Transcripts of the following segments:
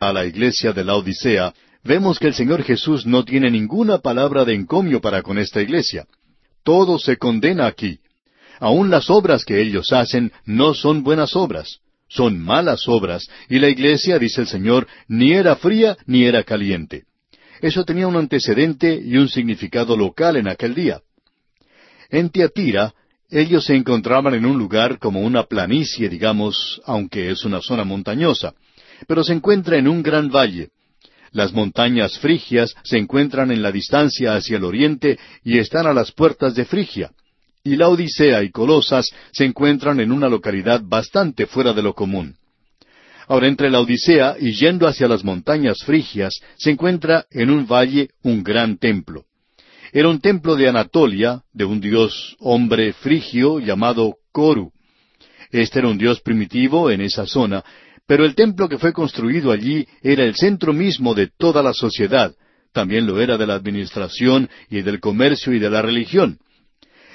a la iglesia de la Odisea, vemos que el Señor Jesús no tiene ninguna palabra de encomio para con esta iglesia. Todo se condena aquí. Aun las obras que ellos hacen no son buenas obras, son malas obras, y la iglesia, dice el Señor, ni era fría ni era caliente. Eso tenía un antecedente y un significado local en aquel día. En Tiatira, ellos se encontraban en un lugar como una planicie, digamos, aunque es una zona montañosa, pero se encuentra en un gran valle. Las montañas frigias se encuentran en la distancia hacia el oriente y están a las puertas de Frigia. Y la Odisea y Colosas se encuentran en una localidad bastante fuera de lo común. Ahora, entre la Odisea y yendo hacia las montañas frigias, se encuentra en un valle un gran templo. Era un templo de Anatolia, de un dios hombre frigio llamado Coru. Este era un dios primitivo en esa zona, pero el templo que fue construido allí era el centro mismo de toda la sociedad, también lo era de la administración y del comercio y de la religión.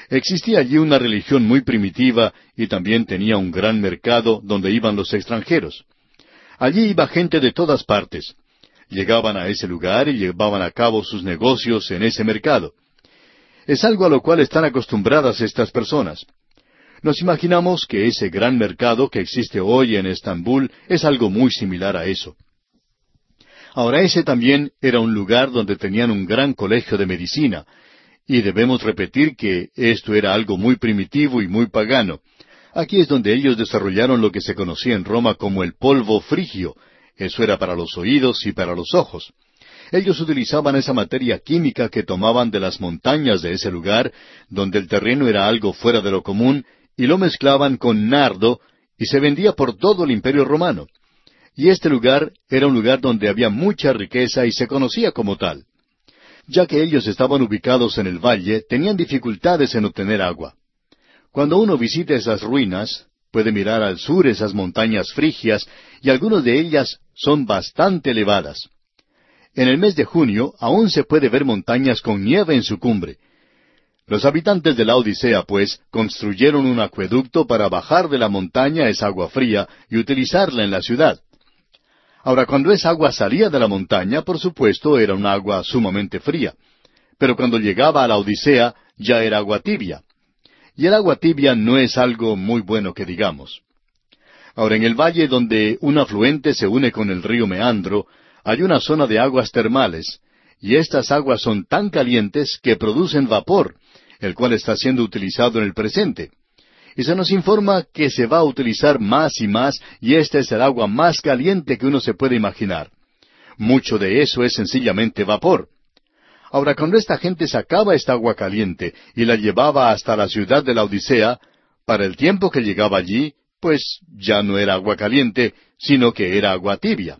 Existía allí una religión muy primitiva y también tenía un gran mercado donde iban los extranjeros. Allí iba gente de todas partes llegaban a ese lugar y llevaban a cabo sus negocios en ese mercado. Es algo a lo cual están acostumbradas estas personas. Nos imaginamos que ese gran mercado que existe hoy en Estambul es algo muy similar a eso. Ahora ese también era un lugar donde tenían un gran colegio de medicina, y debemos repetir que esto era algo muy primitivo y muy pagano. Aquí es donde ellos desarrollaron lo que se conocía en Roma como el polvo frigio, eso era para los oídos y para los ojos. Ellos utilizaban esa materia química que tomaban de las montañas de ese lugar, donde el terreno era algo fuera de lo común, y lo mezclaban con nardo, y se vendía por todo el imperio romano. Y este lugar era un lugar donde había mucha riqueza y se conocía como tal. Ya que ellos estaban ubicados en el valle, tenían dificultades en obtener agua. Cuando uno visita esas ruinas, puede mirar al sur esas montañas frigias, y algunas de ellas son bastante elevadas. En el mes de junio aún se puede ver montañas con nieve en su cumbre. Los habitantes de la Odisea, pues, construyeron un acueducto para bajar de la montaña esa agua fría y utilizarla en la ciudad. Ahora, cuando esa agua salía de la montaña, por supuesto, era un agua sumamente fría. Pero cuando llegaba a la Odisea, ya era agua tibia. Y el agua tibia no es algo muy bueno que digamos. Ahora, en el valle donde un afluente se une con el río Meandro, hay una zona de aguas termales, y estas aguas son tan calientes que producen vapor, el cual está siendo utilizado en el presente. Y se nos informa que se va a utilizar más y más, y esta es el agua más caliente que uno se puede imaginar. Mucho de eso es sencillamente vapor. Ahora, cuando esta gente sacaba esta agua caliente y la llevaba hasta la ciudad de la Odisea, para el tiempo que llegaba allí, pues ya no era agua caliente, sino que era agua tibia.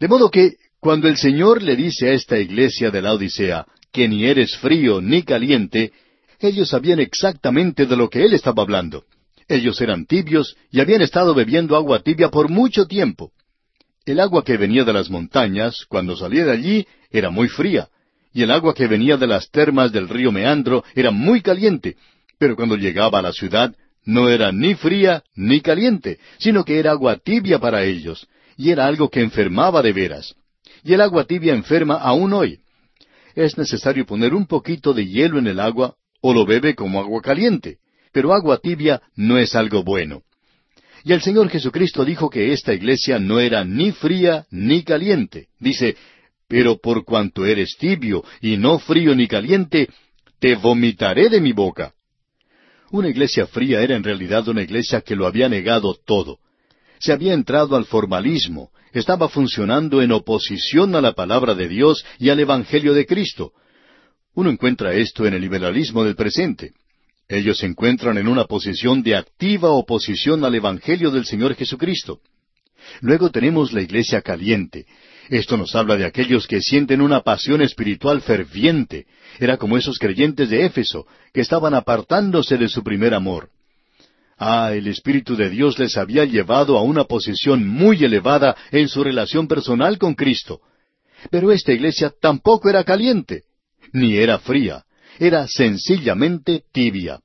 De modo que cuando el Señor le dice a esta iglesia de la Odisea que ni eres frío ni caliente, ellos sabían exactamente de lo que Él estaba hablando. Ellos eran tibios y habían estado bebiendo agua tibia por mucho tiempo. El agua que venía de las montañas, cuando salía de allí, era muy fría, y el agua que venía de las termas del río Meandro era muy caliente, pero cuando llegaba a la ciudad no era ni fría ni caliente, sino que era agua tibia para ellos, y era algo que enfermaba de veras. Y el agua tibia enferma aún hoy. Es necesario poner un poquito de hielo en el agua o lo bebe como agua caliente, pero agua tibia no es algo bueno. Y el Señor Jesucristo dijo que esta iglesia no era ni fría ni caliente. Dice, pero por cuanto eres tibio y no frío ni caliente, te vomitaré de mi boca. Una iglesia fría era en realidad una iglesia que lo había negado todo. Se había entrado al formalismo, estaba funcionando en oposición a la palabra de Dios y al Evangelio de Cristo. Uno encuentra esto en el liberalismo del presente. Ellos se encuentran en una posición de activa oposición al Evangelio del Señor Jesucristo. Luego tenemos la iglesia caliente, esto nos habla de aquellos que sienten una pasión espiritual ferviente. Era como esos creyentes de Éfeso, que estaban apartándose de su primer amor. Ah, el Espíritu de Dios les había llevado a una posición muy elevada en su relación personal con Cristo. Pero esta iglesia tampoco era caliente, ni era fría, era sencillamente tibia.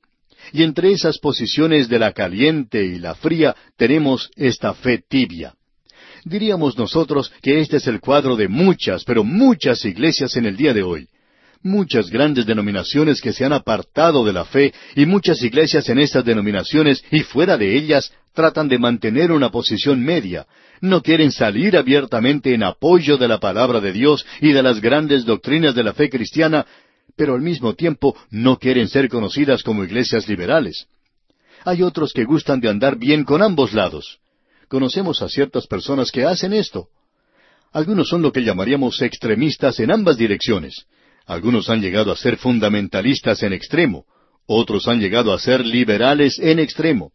Y entre esas posiciones de la caliente y la fría tenemos esta fe tibia. Diríamos nosotros que este es el cuadro de muchas, pero muchas iglesias en el día de hoy. Muchas grandes denominaciones que se han apartado de la fe y muchas iglesias en estas denominaciones y fuera de ellas tratan de mantener una posición media. No quieren salir abiertamente en apoyo de la palabra de Dios y de las grandes doctrinas de la fe cristiana, pero al mismo tiempo no quieren ser conocidas como iglesias liberales. Hay otros que gustan de andar bien con ambos lados. Conocemos a ciertas personas que hacen esto. Algunos son lo que llamaríamos extremistas en ambas direcciones. Algunos han llegado a ser fundamentalistas en extremo. Otros han llegado a ser liberales en extremo.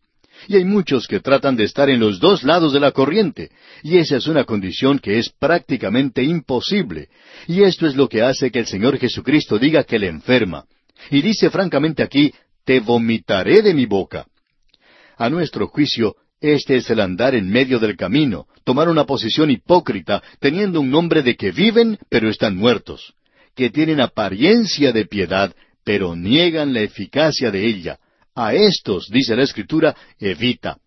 Y hay muchos que tratan de estar en los dos lados de la corriente, y esa es una condición que es prácticamente imposible. Y esto es lo que hace que el Señor Jesucristo diga que le enferma. Y dice francamente aquí, te vomitaré de mi boca. A nuestro juicio, este es el andar en medio del camino, tomar una posición hipócrita, teniendo un nombre de que viven, pero están muertos, que tienen apariencia de piedad, pero niegan la eficacia de ella. A estos, dice la Escritura, evita.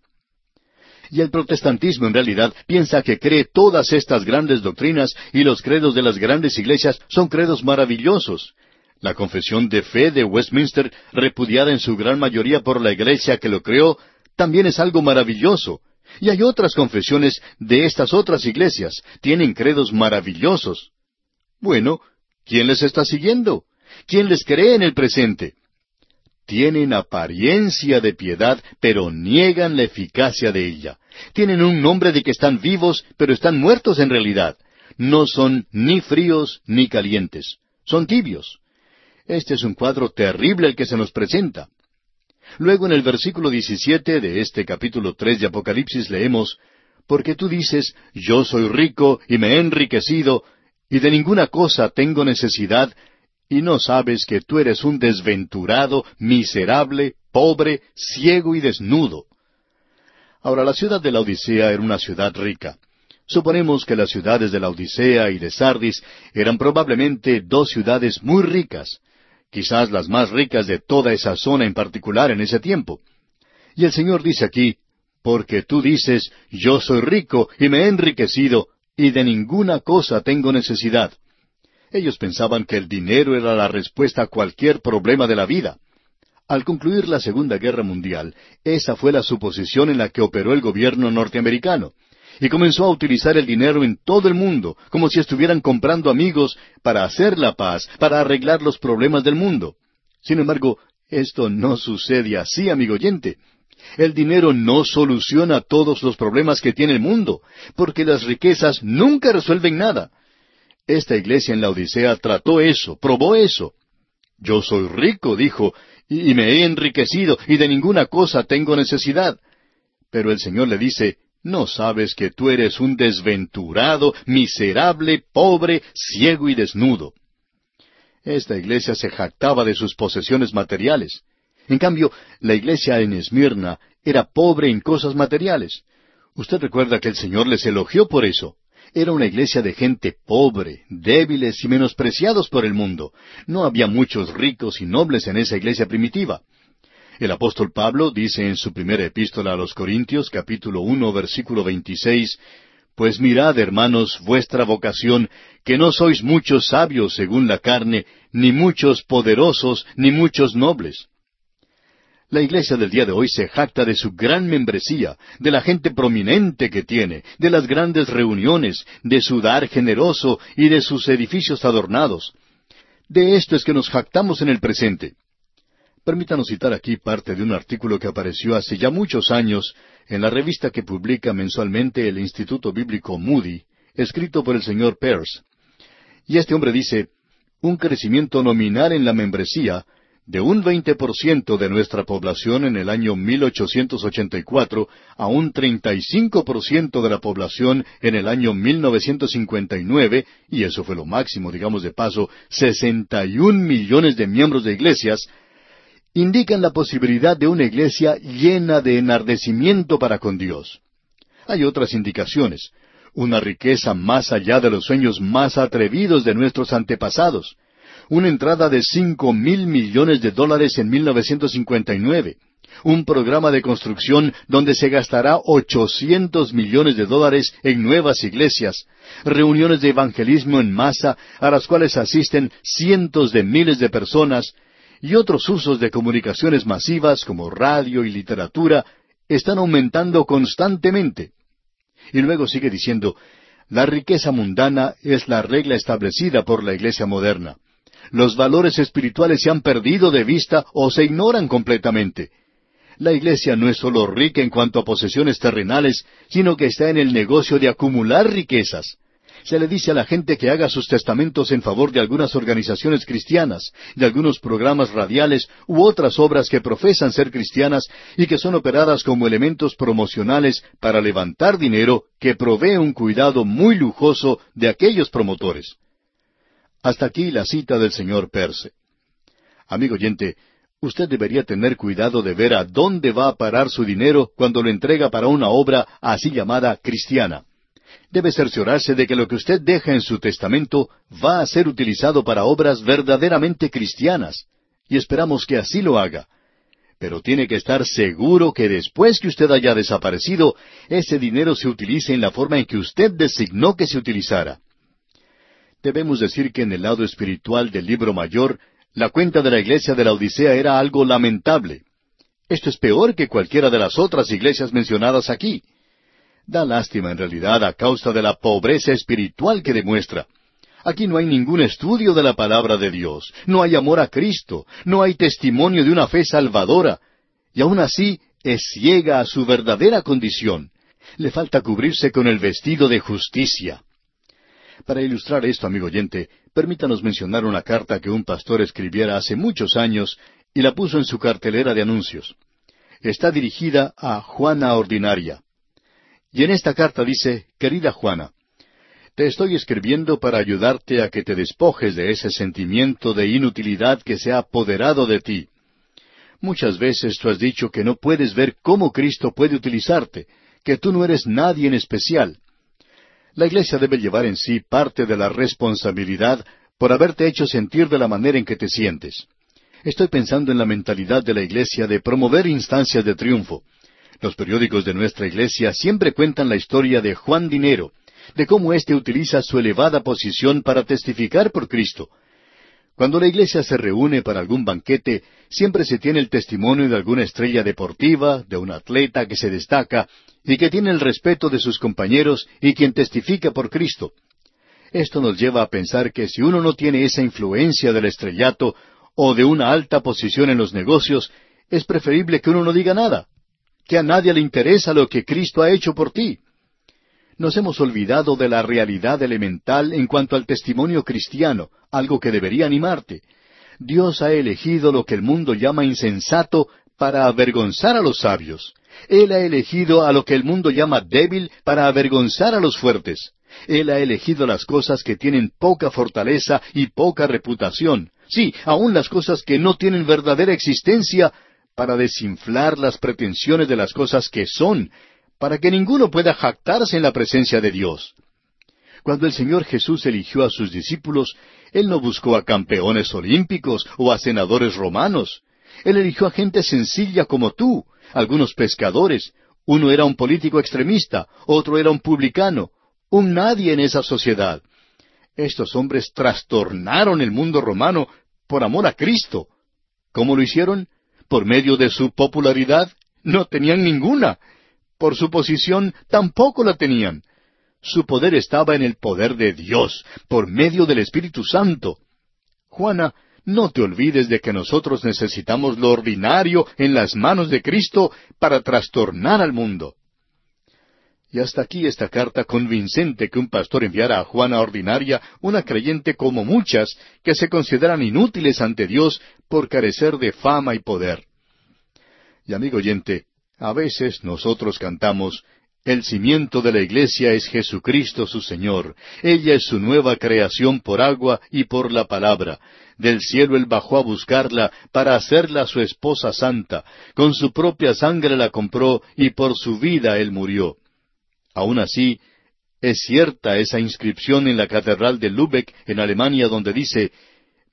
Y el protestantismo en realidad piensa que cree todas estas grandes doctrinas y los credos de las grandes iglesias son credos maravillosos. La confesión de fe de Westminster, repudiada en su gran mayoría por la iglesia que lo creó, también es algo maravilloso. Y hay otras confesiones de estas otras iglesias. Tienen credos maravillosos. Bueno, ¿quién les está siguiendo? ¿Quién les cree en el presente? Tienen apariencia de piedad, pero niegan la eficacia de ella. Tienen un nombre de que están vivos, pero están muertos en realidad. No son ni fríos ni calientes. Son tibios. Este es un cuadro terrible el que se nos presenta. Luego en el versículo 17 de este capítulo 3 de Apocalipsis leemos, Porque tú dices, yo soy rico y me he enriquecido, y de ninguna cosa tengo necesidad, y no sabes que tú eres un desventurado, miserable, pobre, ciego y desnudo. Ahora, la ciudad de la Odisea era una ciudad rica. Suponemos que las ciudades de la Odisea y de Sardis eran probablemente dos ciudades muy ricas, quizás las más ricas de toda esa zona en particular en ese tiempo. Y el Señor dice aquí, porque tú dices, yo soy rico y me he enriquecido, y de ninguna cosa tengo necesidad. Ellos pensaban que el dinero era la respuesta a cualquier problema de la vida. Al concluir la Segunda Guerra Mundial, esa fue la suposición en la que operó el gobierno norteamericano y comenzó a utilizar el dinero en todo el mundo, como si estuvieran comprando amigos para hacer la paz, para arreglar los problemas del mundo. Sin embargo, esto no sucede así, amigo oyente. El dinero no soluciona todos los problemas que tiene el mundo, porque las riquezas nunca resuelven nada. Esta iglesia en la Odisea trató eso, probó eso. Yo soy rico, dijo, y me he enriquecido, y de ninguna cosa tengo necesidad. Pero el Señor le dice, ¿No sabes que tú eres un desventurado, miserable, pobre, ciego y desnudo? Esta iglesia se jactaba de sus posesiones materiales. En cambio, la iglesia en Esmirna era pobre en cosas materiales. Usted recuerda que el Señor les elogió por eso. Era una iglesia de gente pobre, débiles y menospreciados por el mundo. No había muchos ricos y nobles en esa iglesia primitiva. El apóstol Pablo dice en su primera epístola a los Corintios, capítulo uno, versículo veintiséis, Pues mirad, hermanos, vuestra vocación, que no sois muchos sabios según la carne, ni muchos poderosos, ni muchos nobles. La iglesia del día de hoy se jacta de su gran membresía, de la gente prominente que tiene, de las grandes reuniones, de su dar generoso y de sus edificios adornados. De esto es que nos jactamos en el presente. Permítanos citar aquí parte de un artículo que apareció hace ya muchos años en la revista que publica mensualmente el Instituto Bíblico Moody, escrito por el señor Peirce. Y este hombre dice, un crecimiento nominal en la membresía de un 20% de nuestra población en el año 1884 a un 35% de la población en el año 1959, y eso fue lo máximo, digamos de paso, 61 millones de miembros de iglesias, indican la posibilidad de una iglesia llena de enardecimiento para con Dios. Hay otras indicaciones, una riqueza más allá de los sueños más atrevidos de nuestros antepasados, una entrada de cinco mil millones de dólares en 1959, un programa de construcción donde se gastará ochocientos millones de dólares en nuevas iglesias, reuniones de evangelismo en masa a las cuales asisten cientos de miles de personas, y otros usos de comunicaciones masivas como radio y literatura están aumentando constantemente. Y luego sigue diciendo, la riqueza mundana es la regla establecida por la iglesia moderna. Los valores espirituales se han perdido de vista o se ignoran completamente. La iglesia no es sólo rica en cuanto a posesiones terrenales, sino que está en el negocio de acumular riquezas se le dice a la gente que haga sus testamentos en favor de algunas organizaciones cristianas, de algunos programas radiales u otras obras que profesan ser cristianas y que son operadas como elementos promocionales para levantar dinero que provee un cuidado muy lujoso de aquellos promotores. Hasta aquí la cita del señor Perse. Amigo oyente, usted debería tener cuidado de ver a dónde va a parar su dinero cuando lo entrega para una obra así llamada cristiana debe cerciorarse de que lo que usted deja en su testamento va a ser utilizado para obras verdaderamente cristianas, y esperamos que así lo haga. Pero tiene que estar seguro que después que usted haya desaparecido, ese dinero se utilice en la forma en que usted designó que se utilizara. Debemos decir que en el lado espiritual del libro mayor, la cuenta de la iglesia de la Odisea era algo lamentable. Esto es peor que cualquiera de las otras iglesias mencionadas aquí. Da lástima en realidad a causa de la pobreza espiritual que demuestra. Aquí no hay ningún estudio de la palabra de Dios, no hay amor a Cristo, no hay testimonio de una fe salvadora, y aún así es ciega a su verdadera condición. Le falta cubrirse con el vestido de justicia. Para ilustrar esto, amigo oyente, permítanos mencionar una carta que un pastor escribiera hace muchos años y la puso en su cartelera de anuncios. Está dirigida a Juana Ordinaria. Y en esta carta dice, Querida Juana, te estoy escribiendo para ayudarte a que te despojes de ese sentimiento de inutilidad que se ha apoderado de ti. Muchas veces tú has dicho que no puedes ver cómo Cristo puede utilizarte, que tú no eres nadie en especial. La Iglesia debe llevar en sí parte de la responsabilidad por haberte hecho sentir de la manera en que te sientes. Estoy pensando en la mentalidad de la Iglesia de promover instancias de triunfo. Los periódicos de nuestra iglesia siempre cuentan la historia de Juan Dinero, de cómo éste utiliza su elevada posición para testificar por Cristo. Cuando la iglesia se reúne para algún banquete, siempre se tiene el testimonio de alguna estrella deportiva, de un atleta que se destaca y que tiene el respeto de sus compañeros y quien testifica por Cristo. Esto nos lleva a pensar que si uno no tiene esa influencia del estrellato o de una alta posición en los negocios, es preferible que uno no diga nada que a nadie le interesa lo que Cristo ha hecho por ti. Nos hemos olvidado de la realidad elemental en cuanto al testimonio cristiano, algo que debería animarte. Dios ha elegido lo que el mundo llama insensato para avergonzar a los sabios. Él ha elegido a lo que el mundo llama débil para avergonzar a los fuertes. Él ha elegido las cosas que tienen poca fortaleza y poca reputación. Sí, aun las cosas que no tienen verdadera existencia para desinflar las pretensiones de las cosas que son, para que ninguno pueda jactarse en la presencia de Dios. Cuando el Señor Jesús eligió a sus discípulos, Él no buscó a campeones olímpicos o a senadores romanos. Él eligió a gente sencilla como tú, algunos pescadores. Uno era un político extremista, otro era un publicano, un nadie en esa sociedad. Estos hombres trastornaron el mundo romano por amor a Cristo. ¿Cómo lo hicieron? Por medio de su popularidad, no tenían ninguna. Por su posición, tampoco la tenían. Su poder estaba en el poder de Dios, por medio del Espíritu Santo. Juana, no te olvides de que nosotros necesitamos lo ordinario en las manos de Cristo para trastornar al mundo. Y hasta aquí esta carta convincente que un pastor enviara a Juana ordinaria, una creyente como muchas, que se consideran inútiles ante Dios por carecer de fama y poder. Y amigo oyente, a veces nosotros cantamos, el cimiento de la iglesia es Jesucristo su Señor. Ella es su nueva creación por agua y por la palabra. Del cielo él bajó a buscarla para hacerla su esposa santa. Con su propia sangre la compró y por su vida él murió. Aun así, es cierta esa inscripción en la Catedral de Lübeck, en Alemania, donde dice,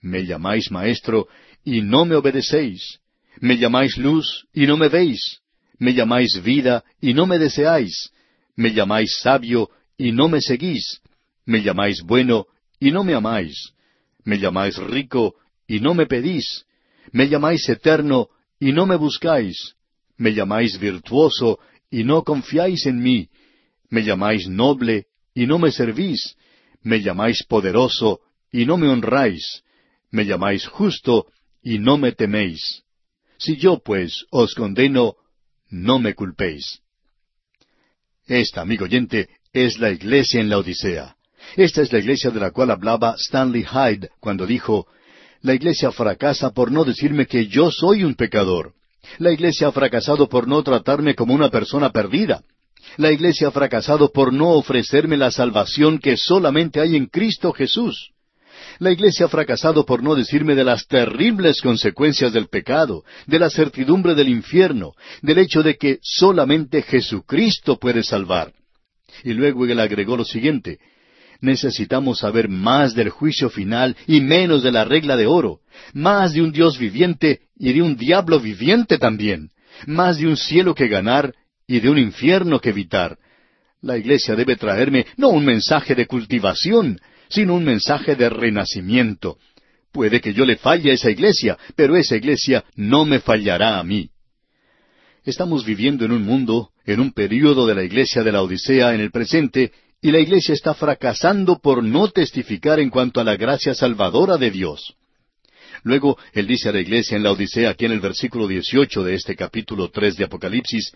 Me llamáis maestro y no me obedecéis. Me llamáis luz y no me veis. Me llamáis vida y no me deseáis. Me llamáis sabio y no me seguís. Me llamáis bueno y no me amáis. Me llamáis rico y no me pedís. Me llamáis eterno y no me buscáis. Me llamáis virtuoso y no confiáis en mí. Me llamáis noble y no me servís. Me llamáis poderoso y no me honráis. Me llamáis justo y no me teméis. Si yo, pues, os condeno, no me culpéis. Esta, amigo oyente, es la iglesia en la Odisea. Esta es la iglesia de la cual hablaba Stanley Hyde cuando dijo, La iglesia fracasa por no decirme que yo soy un pecador. La iglesia ha fracasado por no tratarme como una persona perdida. La iglesia ha fracasado por no ofrecerme la salvación que solamente hay en Cristo Jesús. La iglesia ha fracasado por no decirme de las terribles consecuencias del pecado, de la certidumbre del infierno, del hecho de que solamente Jesucristo puede salvar. Y luego él agregó lo siguiente, necesitamos saber más del juicio final y menos de la regla de oro, más de un Dios viviente y de un diablo viviente también, más de un cielo que ganar y de un infierno que evitar. La iglesia debe traerme no un mensaje de cultivación, sino un mensaje de renacimiento. Puede que yo le falle a esa iglesia, pero esa iglesia no me fallará a mí. Estamos viviendo en un mundo, en un período de la iglesia de la Odisea en el presente, y la iglesia está fracasando por no testificar en cuanto a la gracia salvadora de Dios. Luego, él dice a la iglesia en la Odisea, aquí en el versículo 18 de este capítulo tres de Apocalipsis,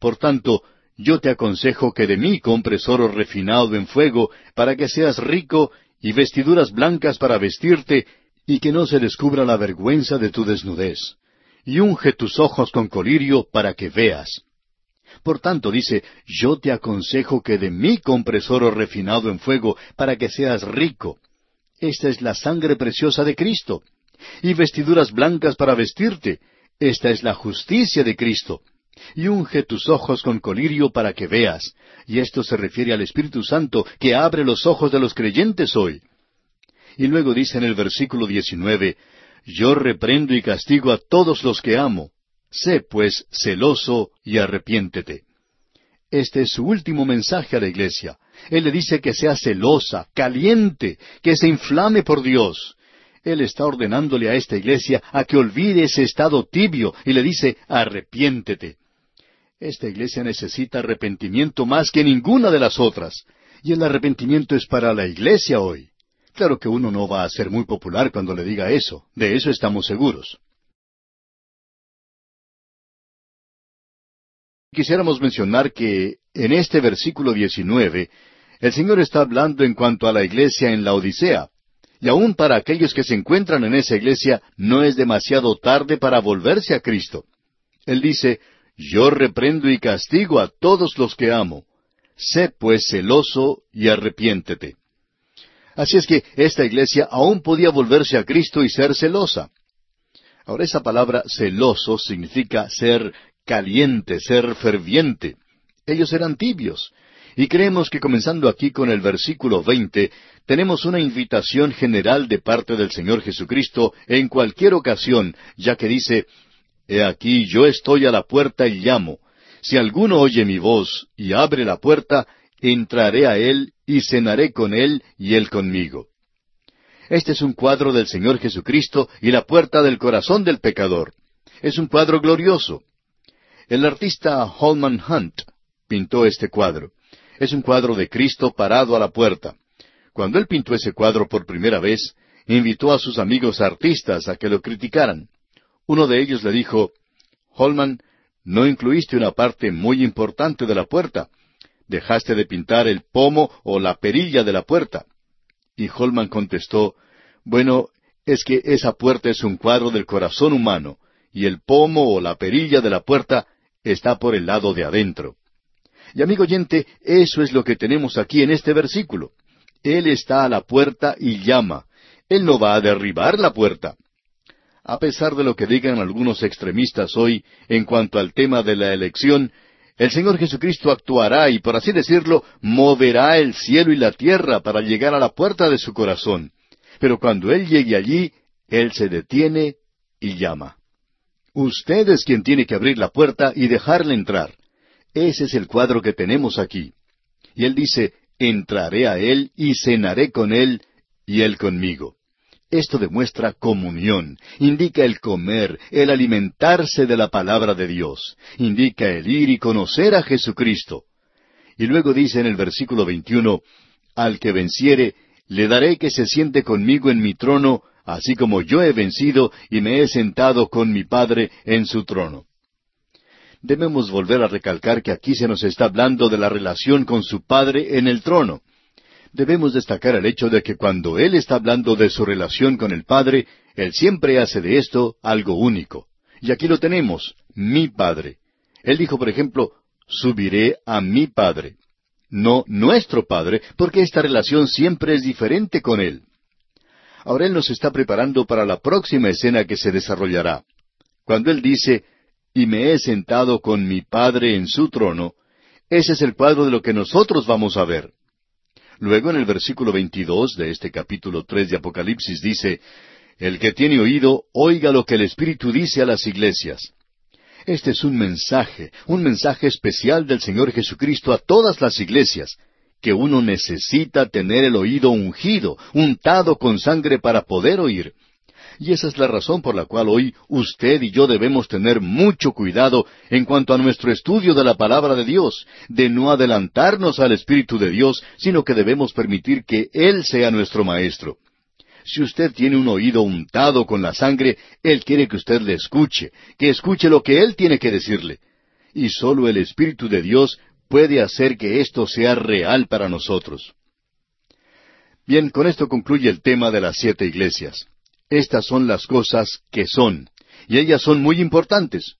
Por tanto, yo te aconsejo que de mí compres oro refinado en fuego, para que seas rico, y vestiduras blancas para vestirte, y que no se descubra la vergüenza de tu desnudez. Y unge tus ojos con colirio para que veas. Por tanto, dice, yo te aconsejo que de mí compres oro refinado en fuego, para que seas rico. Esta es la sangre preciosa de Cristo. Y vestiduras blancas para vestirte. Esta es la justicia de Cristo y unge tus ojos con colirio para que veas. Y esto se refiere al Espíritu Santo que abre los ojos de los creyentes hoy. Y luego dice en el versículo 19, Yo reprendo y castigo a todos los que amo. Sé pues celoso y arrepiéntete. Este es su último mensaje a la iglesia. Él le dice que sea celosa, caliente, que se inflame por Dios. Él está ordenándole a esta iglesia a que olvide ese estado tibio y le dice, arrepiéntete. Esta iglesia necesita arrepentimiento más que ninguna de las otras. Y el arrepentimiento es para la iglesia hoy. Claro que uno no va a ser muy popular cuando le diga eso. De eso estamos seguros. Quisiéramos mencionar que en este versículo 19 el Señor está hablando en cuanto a la iglesia en la Odisea. Y aún para aquellos que se encuentran en esa iglesia no es demasiado tarde para volverse a Cristo. Él dice, yo reprendo y castigo a todos los que amo. Sé pues celoso y arrepiéntete. Así es que esta iglesia aún podía volverse a Cristo y ser celosa. Ahora esa palabra celoso significa ser caliente, ser ferviente. Ellos eran tibios. Y creemos que comenzando aquí con el versículo veinte, tenemos una invitación general de parte del Señor Jesucristo en cualquier ocasión, ya que dice, He aquí yo estoy a la puerta y llamo. Si alguno oye mi voz y abre la puerta, entraré a él y cenaré con él y él conmigo. Este es un cuadro del Señor Jesucristo y la puerta del corazón del pecador. Es un cuadro glorioso. El artista Holman Hunt pintó este cuadro. Es un cuadro de Cristo parado a la puerta. Cuando él pintó ese cuadro por primera vez, invitó a sus amigos artistas a que lo criticaran. Uno de ellos le dijo, Holman, no incluiste una parte muy importante de la puerta. Dejaste de pintar el pomo o la perilla de la puerta. Y Holman contestó, Bueno, es que esa puerta es un cuadro del corazón humano, y el pomo o la perilla de la puerta está por el lado de adentro. Y amigo oyente, eso es lo que tenemos aquí en este versículo. Él está a la puerta y llama. Él no va a derribar la puerta. A pesar de lo que digan algunos extremistas hoy en cuanto al tema de la elección, el Señor Jesucristo actuará y, por así decirlo, moverá el cielo y la tierra para llegar a la puerta de su corazón. Pero cuando Él llegue allí, Él se detiene y llama. Usted es quien tiene que abrir la puerta y dejarle entrar. Ese es el cuadro que tenemos aquí. Y él dice, entraré a él y cenaré con él y él conmigo. Esto demuestra comunión, indica el comer, el alimentarse de la palabra de Dios, indica el ir y conocer a Jesucristo. Y luego dice en el versículo 21, Al que venciere, le daré que se siente conmigo en mi trono, así como yo he vencido y me he sentado con mi Padre en su trono. Debemos volver a recalcar que aquí se nos está hablando de la relación con su Padre en el trono debemos destacar el hecho de que cuando Él está hablando de su relación con el Padre, Él siempre hace de esto algo único. Y aquí lo tenemos, mi Padre. Él dijo, por ejemplo, subiré a mi Padre. No nuestro Padre, porque esta relación siempre es diferente con Él. Ahora Él nos está preparando para la próxima escena que se desarrollará. Cuando Él dice, y me he sentado con mi Padre en su trono, ese es el cuadro de lo que nosotros vamos a ver. Luego en el versículo 22 de este capítulo 3 de Apocalipsis dice, El que tiene oído, oiga lo que el Espíritu dice a las iglesias. Este es un mensaje, un mensaje especial del Señor Jesucristo a todas las iglesias, que uno necesita tener el oído ungido, untado con sangre para poder oír. Y esa es la razón por la cual hoy usted y yo debemos tener mucho cuidado en cuanto a nuestro estudio de la palabra de Dios, de no adelantarnos al Espíritu de Dios, sino que debemos permitir que Él sea nuestro Maestro. Si usted tiene un oído untado con la sangre, Él quiere que usted le escuche, que escuche lo que Él tiene que decirle. Y solo el Espíritu de Dios puede hacer que esto sea real para nosotros. Bien, con esto concluye el tema de las siete iglesias. Estas son las cosas que son, y ellas son muy importantes.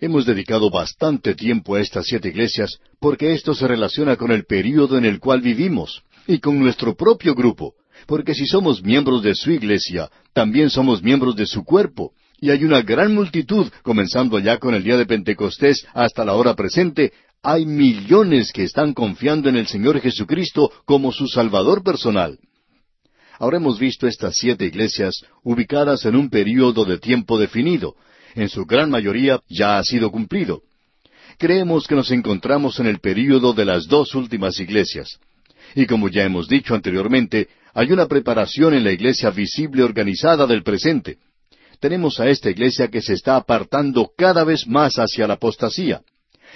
Hemos dedicado bastante tiempo a estas siete iglesias porque esto se relaciona con el período en el cual vivimos y con nuestro propio grupo, porque si somos miembros de su iglesia, también somos miembros de su cuerpo, y hay una gran multitud, comenzando ya con el día de Pentecostés hasta la hora presente, hay millones que están confiando en el Señor Jesucristo como su Salvador personal. Ahora hemos visto estas siete iglesias ubicadas en un período de tiempo definido. En su gran mayoría ya ha sido cumplido. Creemos que nos encontramos en el período de las dos últimas iglesias. Y como ya hemos dicho anteriormente, hay una preparación en la iglesia visible organizada del presente. Tenemos a esta iglesia que se está apartando cada vez más hacia la apostasía.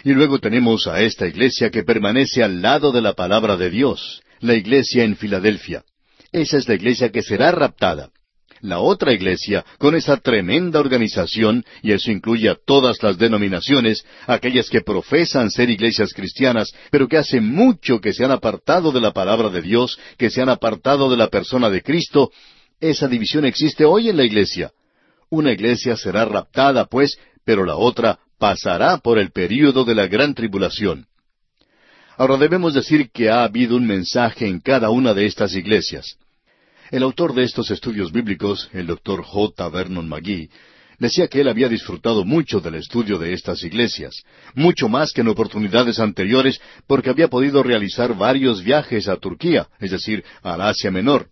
Y luego tenemos a esta iglesia que permanece al lado de la palabra de Dios, la iglesia en Filadelfia. Esa es la iglesia que será raptada. La otra iglesia, con esa tremenda organización, y eso incluye a todas las denominaciones, aquellas que profesan ser iglesias cristianas, pero que hace mucho que se han apartado de la palabra de Dios, que se han apartado de la persona de Cristo, esa división existe hoy en la iglesia. Una iglesia será raptada, pues, pero la otra pasará por el período de la gran tribulación. Ahora debemos decir que ha habido un mensaje en cada una de estas iglesias. El autor de estos estudios bíblicos, el doctor J. Vernon McGee, decía que él había disfrutado mucho del estudio de estas iglesias, mucho más que en oportunidades anteriores porque había podido realizar varios viajes a Turquía, es decir, al Asia Menor.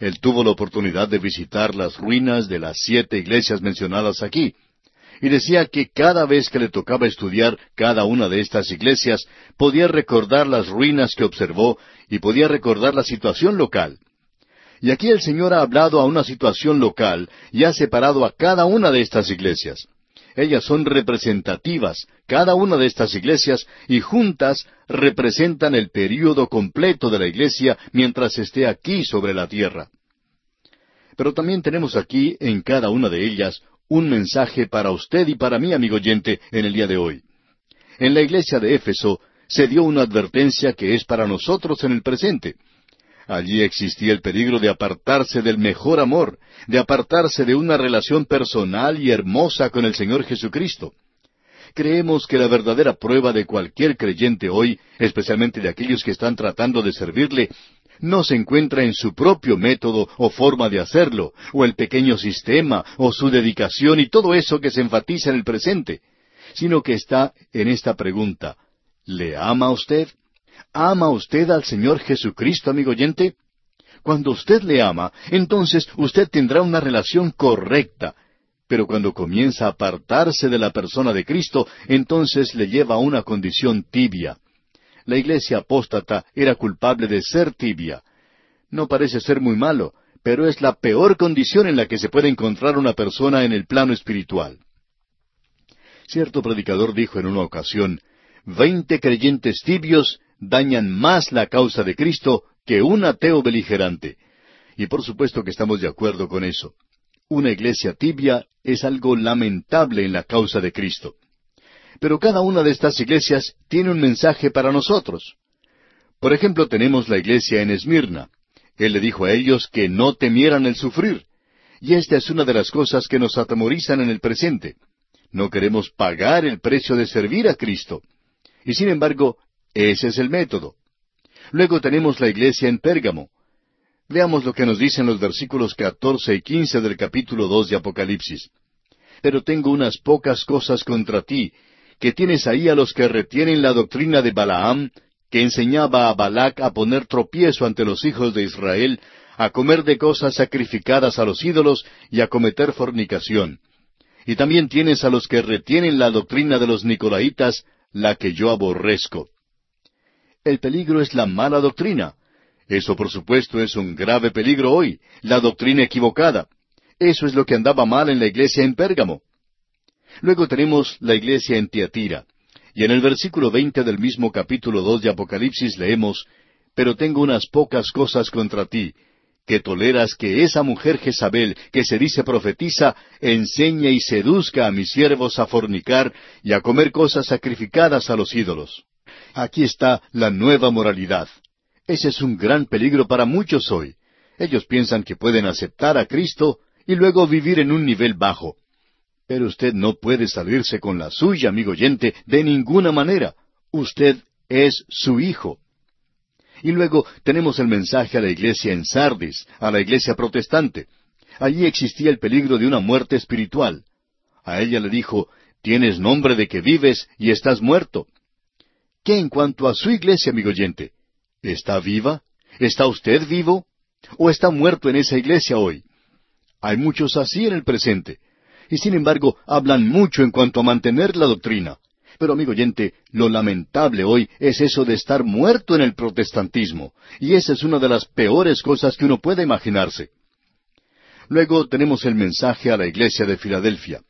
Él tuvo la oportunidad de visitar las ruinas de las siete iglesias mencionadas aquí, y decía que cada vez que le tocaba estudiar cada una de estas iglesias, podía recordar las ruinas que observó y podía recordar la situación local. Y aquí el Señor ha hablado a una situación local y ha separado a cada una de estas iglesias. Ellas son representativas, cada una de estas iglesias, y juntas representan el período completo de la iglesia mientras esté aquí sobre la tierra. Pero también tenemos aquí, en cada una de ellas, un mensaje para usted y para mí, amigo oyente, en el día de hoy. En la iglesia de Éfeso se dio una advertencia que es para nosotros en el presente. Allí existía el peligro de apartarse del mejor amor, de apartarse de una relación personal y hermosa con el Señor Jesucristo. Creemos que la verdadera prueba de cualquier creyente hoy, especialmente de aquellos que están tratando de servirle, no se encuentra en su propio método o forma de hacerlo, o el pequeño sistema, o su dedicación y todo eso que se enfatiza en el presente, sino que está en esta pregunta, ¿le ama usted? ¿Ama usted al Señor Jesucristo, amigo oyente? Cuando usted le ama, entonces usted tendrá una relación correcta. pero cuando comienza a apartarse de la persona de Cristo, entonces le lleva a una condición tibia. La iglesia apóstata era culpable de ser tibia. No parece ser muy malo, pero es la peor condición en la que se puede encontrar una persona en el plano espiritual. Cierto predicador dijo en una ocasión, veinte creyentes tibios dañan más la causa de Cristo que un ateo beligerante. Y por supuesto que estamos de acuerdo con eso. Una iglesia tibia es algo lamentable en la causa de Cristo. Pero cada una de estas iglesias tiene un mensaje para nosotros. Por ejemplo, tenemos la iglesia en Esmirna. Él le dijo a ellos que no temieran el sufrir. Y esta es una de las cosas que nos atemorizan en el presente. No queremos pagar el precio de servir a Cristo. Y sin embargo, ese es el método. Luego tenemos la iglesia en Pérgamo. Veamos lo que nos dicen los versículos catorce y quince del capítulo dos de Apocalipsis. Pero tengo unas pocas cosas contra ti, que tienes ahí a los que retienen la doctrina de Balaam, que enseñaba a Balac a poner tropiezo ante los hijos de Israel, a comer de cosas sacrificadas a los ídolos y a cometer fornicación. Y también tienes a los que retienen la doctrina de los Nicolaitas, la que yo aborrezco. El peligro es la mala doctrina. Eso, por supuesto, es un grave peligro hoy, la doctrina equivocada. Eso es lo que andaba mal en la iglesia en Pérgamo. Luego tenemos la iglesia en Tiatira. Y en el versículo veinte del mismo capítulo dos de Apocalipsis leemos, Pero tengo unas pocas cosas contra ti, que toleras que esa mujer Jezabel, que se dice profetiza, enseñe y seduzca a mis siervos a fornicar y a comer cosas sacrificadas a los ídolos. Aquí está la nueva moralidad. Ese es un gran peligro para muchos hoy. Ellos piensan que pueden aceptar a Cristo y luego vivir en un nivel bajo. Pero usted no puede salirse con la suya, amigo oyente, de ninguna manera. Usted es su hijo. Y luego tenemos el mensaje a la iglesia en Sardis, a la iglesia protestante. Allí existía el peligro de una muerte espiritual. A ella le dijo, tienes nombre de que vives y estás muerto. ¿Qué en cuanto a su iglesia, amigo oyente? ¿Está viva? ¿Está usted vivo? ¿O está muerto en esa iglesia hoy? Hay muchos así en el presente. Y sin embargo, hablan mucho en cuanto a mantener la doctrina. Pero, amigo oyente, lo lamentable hoy es eso de estar muerto en el protestantismo. Y esa es una de las peores cosas que uno puede imaginarse. Luego tenemos el mensaje a la iglesia de Filadelfia.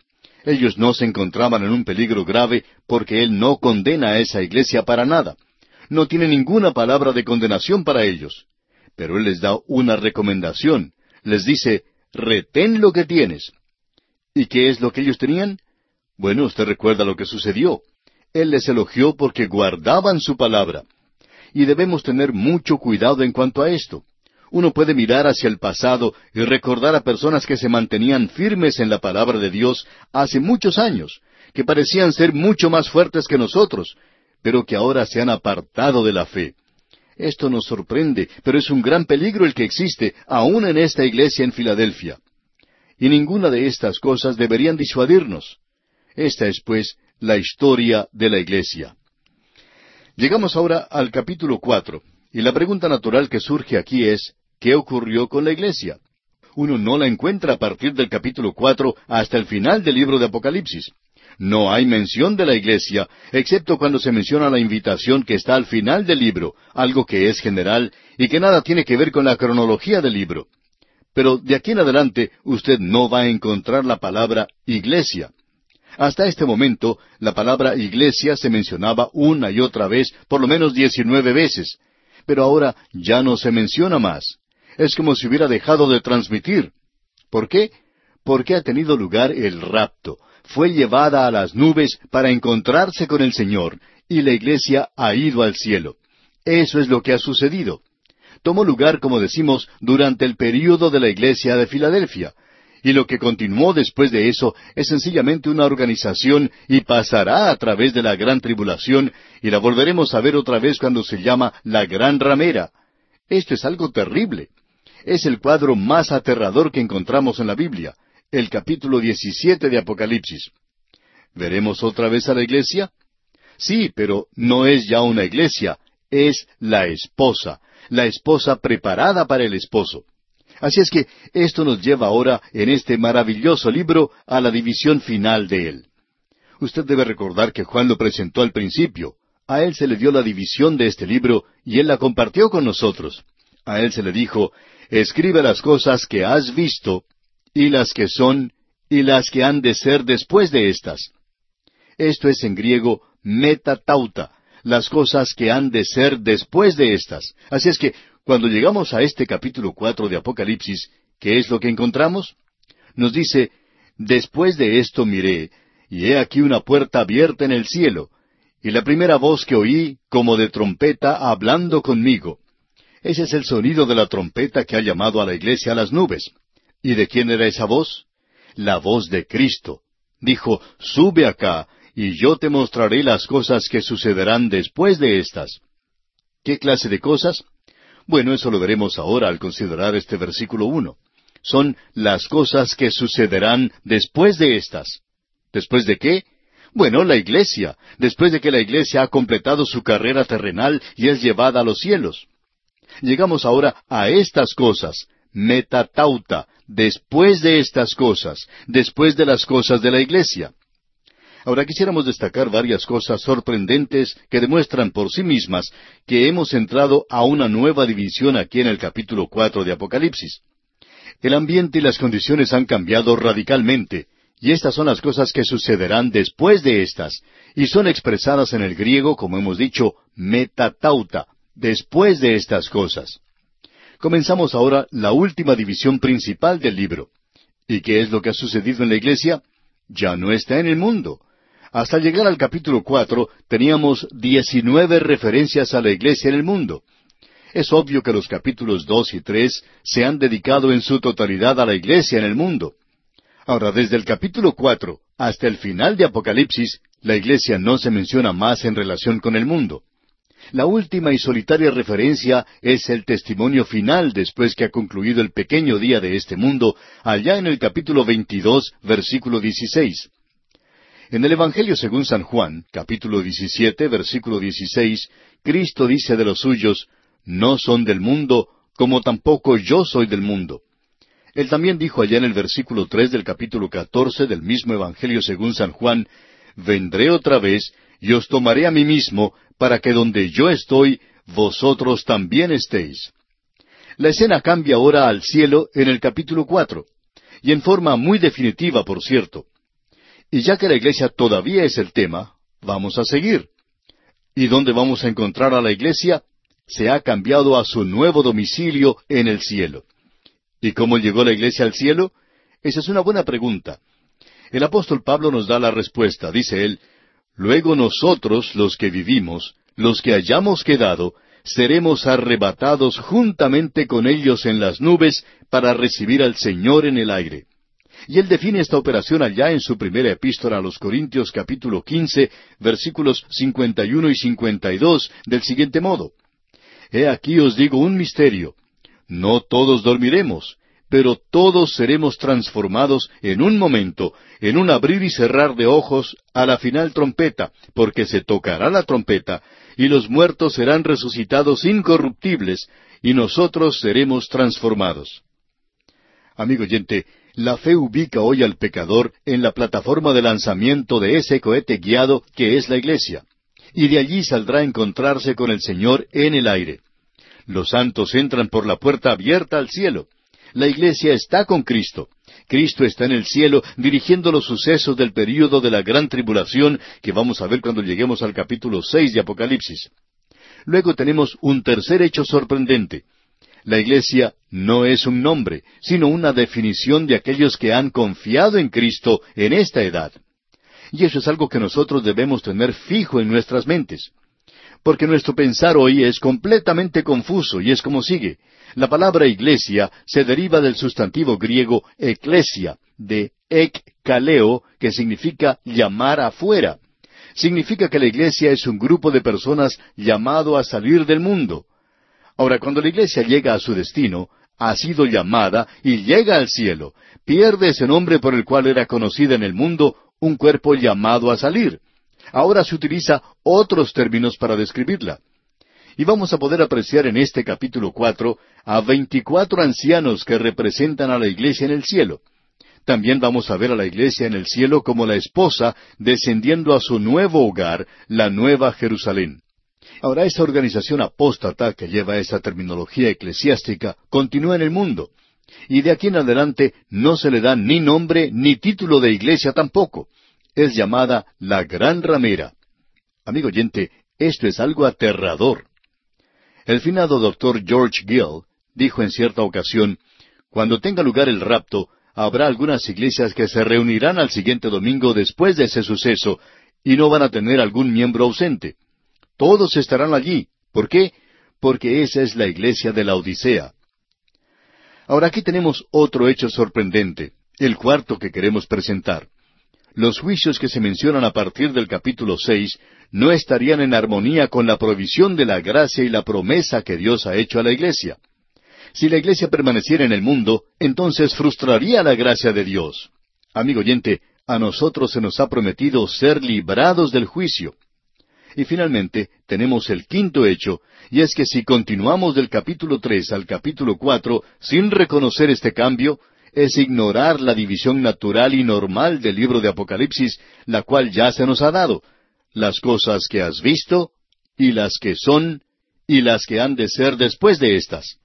Ellos no se encontraban en un peligro grave porque Él no condena a esa iglesia para nada. No tiene ninguna palabra de condenación para ellos. Pero Él les da una recomendación. Les dice, retén lo que tienes. ¿Y qué es lo que ellos tenían? Bueno, usted recuerda lo que sucedió. Él les elogió porque guardaban su palabra. Y debemos tener mucho cuidado en cuanto a esto. Uno puede mirar hacia el pasado y recordar a personas que se mantenían firmes en la palabra de Dios hace muchos años, que parecían ser mucho más fuertes que nosotros, pero que ahora se han apartado de la fe. Esto nos sorprende, pero es un gran peligro el que existe aún en esta iglesia en Filadelfia. Y ninguna de estas cosas deberían disuadirnos. Esta es, pues, la historia de la iglesia. Llegamos ahora al capítulo cuatro, y la pregunta natural que surge aquí es, ¿Qué ocurrió con la iglesia? Uno no la encuentra a partir del capítulo cuatro hasta el final del libro de Apocalipsis. No hay mención de la iglesia, excepto cuando se menciona la invitación que está al final del libro, algo que es general y que nada tiene que ver con la cronología del libro. Pero de aquí en adelante usted no va a encontrar la palabra iglesia. Hasta este momento, la palabra iglesia se mencionaba una y otra vez, por lo menos diecinueve veces, pero ahora ya no se menciona más es como si hubiera dejado de transmitir. ¿Por qué? Porque ha tenido lugar el rapto. Fue llevada a las nubes para encontrarse con el Señor, y la iglesia ha ido al cielo. Eso es lo que ha sucedido. Tomó lugar, como decimos, durante el período de la iglesia de Filadelfia, y lo que continuó después de eso es sencillamente una organización y pasará a través de la gran tribulación y la volveremos a ver otra vez cuando se llama la gran ramera. Esto es algo terrible es el cuadro más aterrador que encontramos en la Biblia, el capítulo 17 de Apocalipsis. ¿Veremos otra vez a la iglesia? Sí, pero no es ya una iglesia, es la esposa, la esposa preparada para el esposo. Así es que esto nos lleva ahora en este maravilloso libro a la división final de él. Usted debe recordar que Juan lo presentó al principio. A él se le dio la división de este libro y él la compartió con nosotros. A él se le dijo, escribe las cosas que has visto y las que son y las que han de ser después de estas. Esto es en griego metatauta, las cosas que han de ser después de estas. Así es que cuando llegamos a este capítulo cuatro de Apocalipsis, ¿qué es lo que encontramos? Nos dice, Después de esto miré, y he aquí una puerta abierta en el cielo, y la primera voz que oí, como de trompeta, hablando conmigo. Ese es el sonido de la trompeta que ha llamado a la iglesia a las nubes. ¿Y de quién era esa voz? La voz de Cristo. Dijo, Sube acá, y yo te mostraré las cosas que sucederán después de estas. ¿Qué clase de cosas? Bueno, eso lo veremos ahora al considerar este versículo uno. Son las cosas que sucederán después de estas. ¿Después de qué? Bueno, la iglesia, después de que la iglesia ha completado su carrera terrenal y es llevada a los cielos. Llegamos ahora a estas cosas, metatauta, después de estas cosas, después de las cosas de la iglesia. Ahora quisiéramos destacar varias cosas sorprendentes que demuestran por sí mismas que hemos entrado a una nueva división aquí en el capítulo cuatro de Apocalipsis. El ambiente y las condiciones han cambiado radicalmente, y estas son las cosas que sucederán después de estas, y son expresadas en el griego, como hemos dicho, metatauta, después de estas cosas. Comenzamos ahora la última división principal del libro. ¿Y qué es lo que ha sucedido en la iglesia? Ya no está en el mundo. Hasta llegar al capítulo cuatro teníamos diecinueve referencias a la iglesia en el mundo. Es obvio que los capítulos dos y tres se han dedicado en su totalidad a la iglesia en el mundo. Ahora, desde el capítulo cuatro hasta el final de Apocalipsis, la iglesia no se menciona más en relación con el mundo. La última y solitaria referencia es el testimonio final después que ha concluido el pequeño día de este mundo, allá en el capítulo veintidós, versículo dieciséis. En el Evangelio según San Juan, capítulo 17, versículo 16, Cristo dice de los suyos, No son del mundo, como tampoco yo soy del mundo. Él también dijo allá en el versículo tres del capítulo catorce del mismo Evangelio según San Juan, Vendré otra vez y os tomaré a mí mismo, para que donde yo estoy, vosotros también estéis. La escena cambia ahora al cielo en el capítulo cuatro, y en forma muy definitiva, por cierto. Y ya que la iglesia todavía es el tema, vamos a seguir. ¿Y dónde vamos a encontrar a la iglesia? Se ha cambiado a su nuevo domicilio en el cielo. ¿Y cómo llegó la iglesia al cielo? Esa es una buena pregunta. El apóstol Pablo nos da la respuesta. Dice él, Luego nosotros, los que vivimos, los que hayamos quedado, seremos arrebatados juntamente con ellos en las nubes para recibir al Señor en el aire. Y él define esta operación allá en su primera epístola a los Corintios capítulo quince, versículos cincuenta y uno y cincuenta y dos, del siguiente modo. He aquí os digo un misterio. No todos dormiremos, pero todos seremos transformados en un momento, en un abrir y cerrar de ojos, a la final trompeta, porque se tocará la trompeta, y los muertos serán resucitados incorruptibles, y nosotros seremos transformados. Amigo oyente, la fe ubica hoy al pecador en la plataforma de lanzamiento de ese cohete guiado que es la iglesia, y de allí saldrá a encontrarse con el Señor en el aire. Los santos entran por la puerta abierta al cielo. La iglesia está con Cristo. Cristo está en el cielo dirigiendo los sucesos del período de la gran tribulación que vamos a ver cuando lleguemos al capítulo seis de Apocalipsis. Luego tenemos un tercer hecho sorprendente. La iglesia no es un nombre, sino una definición de aquellos que han confiado en Cristo en esta edad. Y eso es algo que nosotros debemos tener fijo en nuestras mentes. Porque nuestro pensar hoy es completamente confuso y es como sigue. La palabra iglesia se deriva del sustantivo griego eclesia, de ek kaleo, que significa llamar afuera. Significa que la iglesia es un grupo de personas llamado a salir del mundo. Ahora, cuando la iglesia llega a su destino, ha sido llamada y llega al cielo, pierde ese nombre por el cual era conocida en el mundo, un cuerpo llamado a salir. Ahora se utiliza otros términos para describirla. Y vamos a poder apreciar en este capítulo cuatro a veinticuatro ancianos que representan a la iglesia en el cielo. También vamos a ver a la iglesia en el cielo como la esposa descendiendo a su nuevo hogar, la nueva Jerusalén. Ahora, esa organización apóstata que lleva esa terminología eclesiástica continúa en el mundo. Y de aquí en adelante no se le da ni nombre ni título de iglesia tampoco. Es llamada la Gran Ramera. Amigo oyente, esto es algo aterrador. El finado doctor George Gill dijo en cierta ocasión, cuando tenga lugar el rapto, habrá algunas iglesias que se reunirán al siguiente domingo después de ese suceso y no van a tener algún miembro ausente. Todos estarán allí. ¿Por qué? Porque esa es la iglesia de la Odisea. Ahora aquí tenemos otro hecho sorprendente, el cuarto que queremos presentar. Los juicios que se mencionan a partir del capítulo seis no estarían en armonía con la provisión de la gracia y la promesa que Dios ha hecho a la iglesia. Si la iglesia permaneciera en el mundo, entonces frustraría la gracia de Dios. Amigo oyente, a nosotros se nos ha prometido ser librados del juicio. Y finalmente tenemos el quinto hecho, y es que si continuamos del capítulo tres al capítulo cuatro sin reconocer este cambio, es ignorar la división natural y normal del libro de Apocalipsis, la cual ya se nos ha dado, las cosas que has visto, y las que son, y las que han de ser después de estas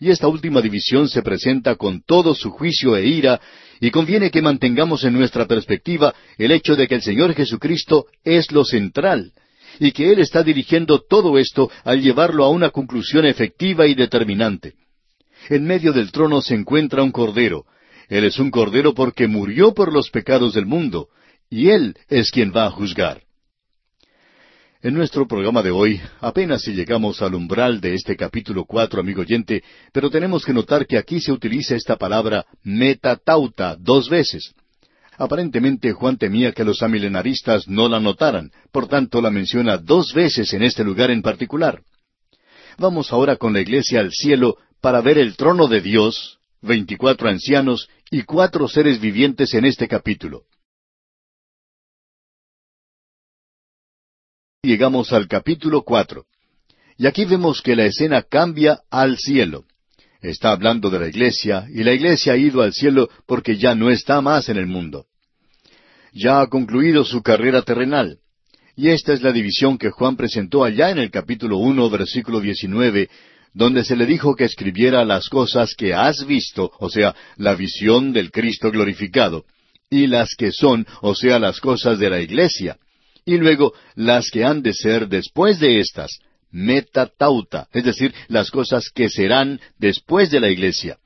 y esta última división se presenta con todo su juicio e ira, y conviene que mantengamos en nuestra perspectiva el hecho de que el Señor Jesucristo es lo central, y que Él está dirigiendo todo esto al llevarlo a una conclusión efectiva y determinante. En medio del trono se encuentra un cordero. Él es un cordero porque murió por los pecados del mundo, y Él es quien va a juzgar. En nuestro programa de hoy apenas si llegamos al umbral de este capítulo cuatro, amigo oyente, pero tenemos que notar que aquí se utiliza esta palabra metatauta dos veces. Aparentemente Juan temía que los amilenaristas no la notaran, por tanto la menciona dos veces en este lugar en particular. Vamos ahora con la iglesia al cielo para ver el trono de Dios, veinticuatro ancianos y cuatro seres vivientes en este capítulo. llegamos al capítulo cuatro. Y aquí vemos que la escena cambia al cielo. Está hablando de la iglesia, y la iglesia ha ido al cielo porque ya no está más en el mundo. Ya ha concluido su carrera terrenal. Y esta es la división que Juan presentó allá en el capítulo uno, versículo diecinueve, donde se le dijo que escribiera las cosas que has visto, o sea, la visión del Cristo glorificado, y las que son, o sea, las cosas de la iglesia y luego las que han de ser después de estas, metatauta, es decir, las cosas que serán después de la iglesia.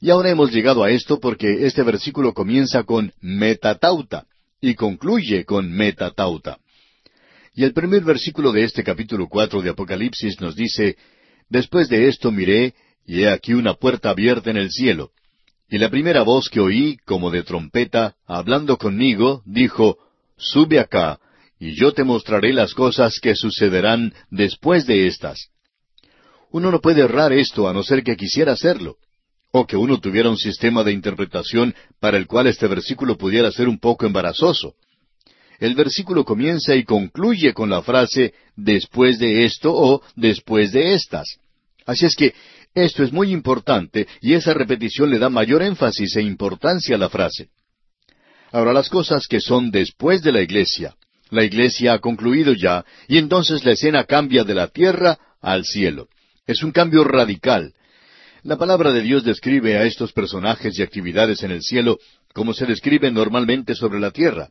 Y ahora hemos llegado a esto porque este versículo comienza con metatauta y concluye con metatauta. Y el primer versículo de este capítulo cuatro de Apocalipsis nos dice, Después de esto miré, y he aquí una puerta abierta en el cielo. Y la primera voz que oí, como de trompeta, hablando conmigo, dijo, Sube acá, y yo te mostraré las cosas que sucederán después de estas. Uno no puede errar esto a no ser que quisiera hacerlo, o que uno tuviera un sistema de interpretación para el cual este versículo pudiera ser un poco embarazoso. El versículo comienza y concluye con la frase después de esto o después de estas. Así es que esto es muy importante y esa repetición le da mayor énfasis e importancia a la frase. Ahora las cosas que son después de la iglesia, la iglesia ha concluido ya, y entonces la escena cambia de la tierra al cielo. Es un cambio radical. La palabra de Dios describe a estos personajes y actividades en el cielo como se describe normalmente sobre la tierra.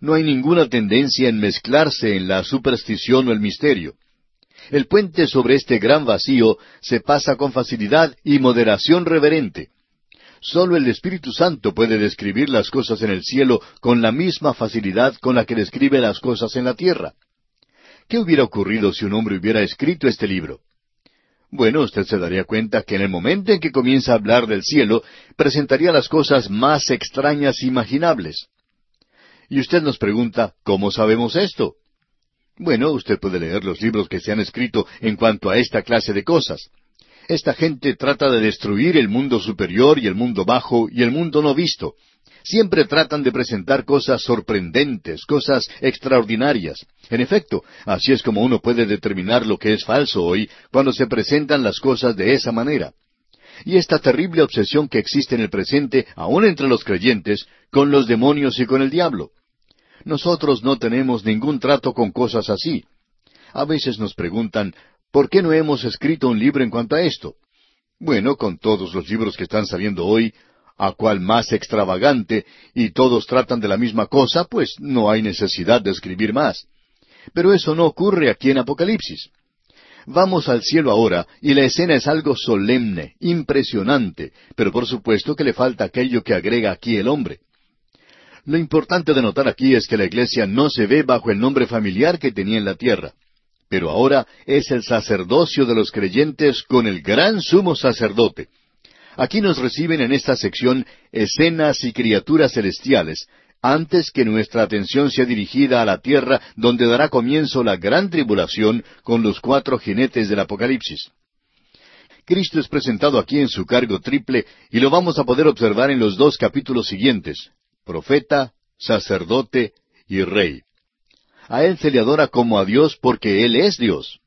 No hay ninguna tendencia en mezclarse en la superstición o el misterio. El puente sobre este gran vacío se pasa con facilidad y moderación reverente. Solo el Espíritu Santo puede describir las cosas en el cielo con la misma facilidad con la que describe las cosas en la tierra. ¿Qué hubiera ocurrido si un hombre hubiera escrito este libro? Bueno, usted se daría cuenta que en el momento en que comienza a hablar del cielo, presentaría las cosas más extrañas imaginables. Y usted nos pregunta, ¿cómo sabemos esto? Bueno, usted puede leer los libros que se han escrito en cuanto a esta clase de cosas. Esta gente trata de destruir el mundo superior y el mundo bajo y el mundo no visto. Siempre tratan de presentar cosas sorprendentes, cosas extraordinarias. En efecto, así es como uno puede determinar lo que es falso hoy cuando se presentan las cosas de esa manera. Y esta terrible obsesión que existe en el presente, aun entre los creyentes, con los demonios y con el diablo. Nosotros no tenemos ningún trato con cosas así. A veces nos preguntan, ¿por qué no hemos escrito un libro en cuanto a esto? Bueno, con todos los libros que están saliendo hoy, a cual más extravagante, y todos tratan de la misma cosa, pues no hay necesidad de escribir más. Pero eso no ocurre aquí en Apocalipsis. Vamos al cielo ahora, y la escena es algo solemne, impresionante, pero por supuesto que le falta aquello que agrega aquí el hombre. Lo importante de notar aquí es que la iglesia no se ve bajo el nombre familiar que tenía en la tierra, pero ahora es el sacerdocio de los creyentes con el gran sumo sacerdote. Aquí nos reciben en esta sección escenas y criaturas celestiales, antes que nuestra atención sea dirigida a la tierra donde dará comienzo la gran tribulación con los cuatro jinetes del Apocalipsis. Cristo es presentado aquí en su cargo triple y lo vamos a poder observar en los dos capítulos siguientes, profeta, sacerdote y rey. A Él se le adora como a Dios porque Él es Dios.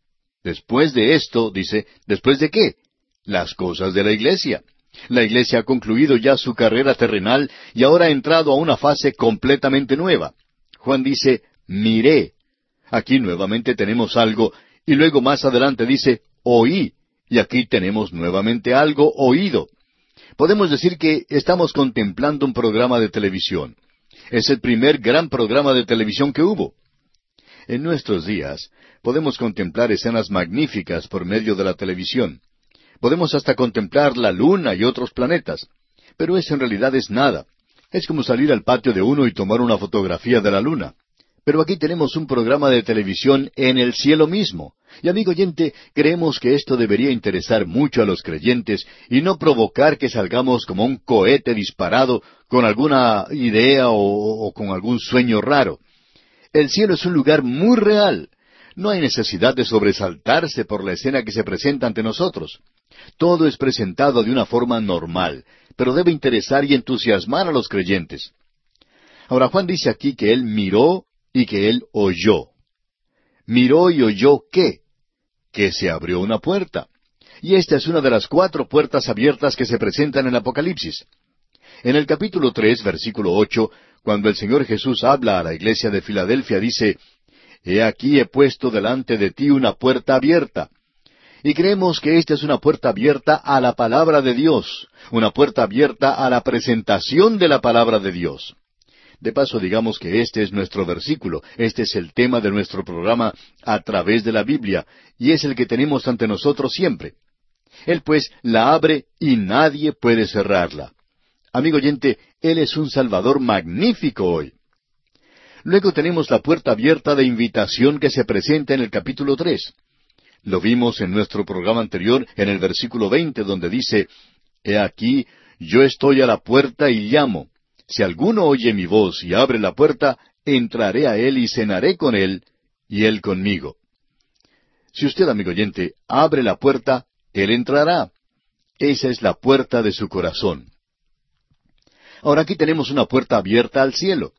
Después de esto, dice, ¿después de qué? Las cosas de la iglesia. La iglesia ha concluido ya su carrera terrenal y ahora ha entrado a una fase completamente nueva. Juan dice, miré. Aquí nuevamente tenemos algo y luego más adelante dice, oí. Y aquí tenemos nuevamente algo oído. Podemos decir que estamos contemplando un programa de televisión. Es el primer gran programa de televisión que hubo. En nuestros días podemos contemplar escenas magníficas por medio de la televisión. Podemos hasta contemplar la luna y otros planetas. Pero eso en realidad es nada. Es como salir al patio de uno y tomar una fotografía de la luna. Pero aquí tenemos un programa de televisión en el cielo mismo. Y amigo oyente, creemos que esto debería interesar mucho a los creyentes y no provocar que salgamos como un cohete disparado con alguna idea o, o con algún sueño raro. El cielo es un lugar muy real. No hay necesidad de sobresaltarse por la escena que se presenta ante nosotros. Todo es presentado de una forma normal, pero debe interesar y entusiasmar a los creyentes. Ahora Juan dice aquí que él miró y que él oyó. Miró y oyó qué? Que se abrió una puerta. Y esta es una de las cuatro puertas abiertas que se presentan en Apocalipsis. En el capítulo tres, versículo ocho, cuando el Señor Jesús habla a la iglesia de Filadelfia, dice, He aquí he puesto delante de ti una puerta abierta, y creemos que esta es una puerta abierta a la palabra de Dios, una puerta abierta a la presentación de la palabra de Dios. De paso, digamos que este es nuestro versículo, este es el tema de nuestro programa a través de la Biblia, y es el que tenemos ante nosotros siempre. Él pues la abre y nadie puede cerrarla. Amigo oyente, Él es un Salvador magnífico hoy. Luego tenemos la puerta abierta de invitación que se presenta en el capítulo tres. Lo vimos en nuestro programa anterior en el versículo veinte, donde dice, He aquí, yo estoy a la puerta y llamo. Si alguno oye mi voz y abre la puerta, entraré a él y cenaré con él, y él conmigo. Si usted, amigo oyente, abre la puerta, él entrará. Esa es la puerta de su corazón. Ahora aquí tenemos una puerta abierta al cielo.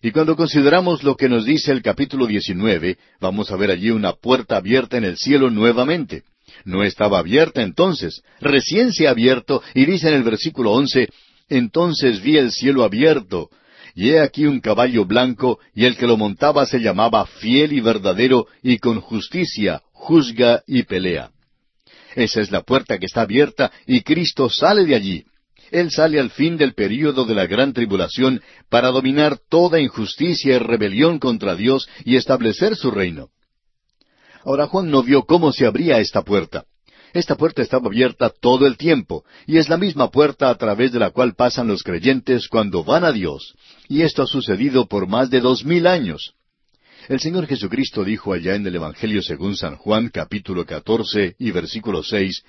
Y cuando consideramos lo que nos dice el capítulo 19, vamos a ver allí una puerta abierta en el cielo nuevamente. No estaba abierta entonces, recién se ha abierto, y dice en el versículo 11, entonces vi el cielo abierto, y he aquí un caballo blanco, y el que lo montaba se llamaba fiel y verdadero, y con justicia juzga y pelea. Esa es la puerta que está abierta, y Cristo sale de allí. Él sale al fin del período de la gran tribulación para dominar toda injusticia y rebelión contra Dios y establecer su reino. Ahora Juan no vio cómo se abría esta puerta. Esta puerta estaba abierta todo el tiempo, y es la misma puerta a través de la cual pasan los creyentes cuando van a Dios. Y esto ha sucedido por más de dos mil años. El Señor Jesucristo dijo allá en el Evangelio según San Juan capítulo catorce y versículo seis,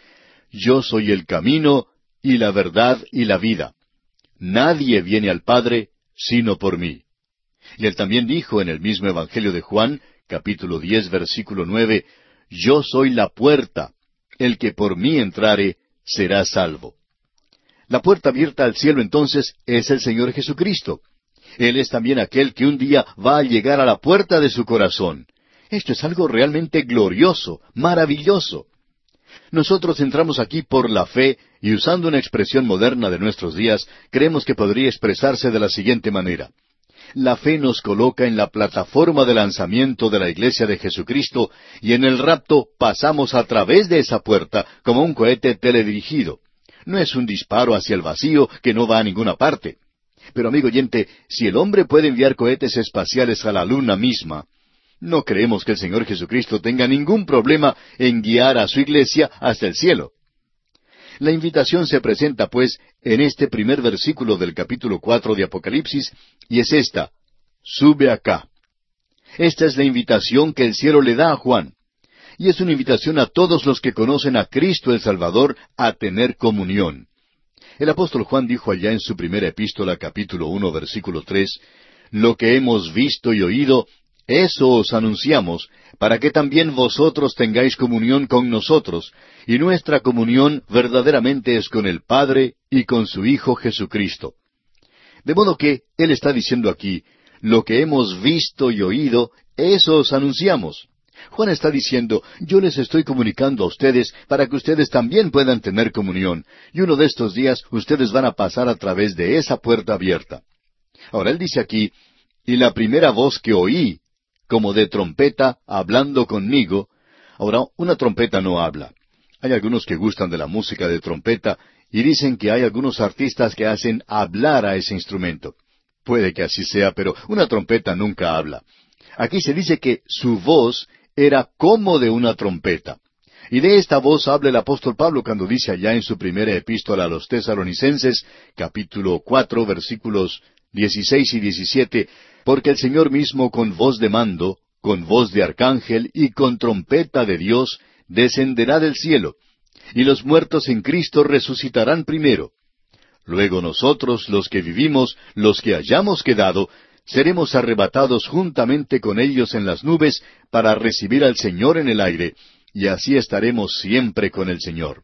Yo soy el camino, y la verdad y la vida. Nadie viene al Padre sino por mí. Y él también dijo en el mismo Evangelio de Juan, capítulo diez, versículo nueve, Yo soy la puerta, el que por mí entrare será salvo. La puerta abierta al cielo entonces es el Señor Jesucristo. Él es también aquel que un día va a llegar a la puerta de su corazón. Esto es algo realmente glorioso, maravilloso. Nosotros entramos aquí por la fe y usando una expresión moderna de nuestros días, creemos que podría expresarse de la siguiente manera. La fe nos coloca en la plataforma de lanzamiento de la Iglesia de Jesucristo y en el rapto pasamos a través de esa puerta como un cohete teledirigido. No es un disparo hacia el vacío que no va a ninguna parte. Pero amigo oyente, si el hombre puede enviar cohetes espaciales a la luna misma, no creemos que el Señor Jesucristo tenga ningún problema en guiar a su iglesia hasta el cielo. La invitación se presenta, pues, en este primer versículo del capítulo cuatro de Apocalipsis, y es esta, sube acá. Esta es la invitación que el cielo le da a Juan. Y es una invitación a todos los que conocen a Cristo el Salvador a tener comunión. El apóstol Juan dijo allá en su primera epístola, capítulo uno, versículo tres, Lo que hemos visto y oído, eso os anunciamos, para que también vosotros tengáis comunión con nosotros, y nuestra comunión verdaderamente es con el Padre y con su Hijo Jesucristo. De modo que Él está diciendo aquí, lo que hemos visto y oído, eso os anunciamos. Juan está diciendo, yo les estoy comunicando a ustedes para que ustedes también puedan tener comunión, y uno de estos días ustedes van a pasar a través de esa puerta abierta. Ahora él dice aquí, y la primera voz que oí como de trompeta hablando conmigo. Ahora, una trompeta no habla. Hay algunos que gustan de la música de trompeta y dicen que hay algunos artistas que hacen hablar a ese instrumento. Puede que así sea, pero una trompeta nunca habla. Aquí se dice que su voz era como de una trompeta. Y de esta voz habla el apóstol Pablo cuando dice allá en su primera epístola a los tesalonicenses, capítulo cuatro, versículos dieciséis y diecisiete, porque el Señor mismo con voz de mando, con voz de arcángel y con trompeta de Dios, descenderá del cielo, y los muertos en Cristo resucitarán primero. Luego nosotros, los que vivimos, los que hayamos quedado, seremos arrebatados juntamente con ellos en las nubes para recibir al Señor en el aire, y así estaremos siempre con el Señor.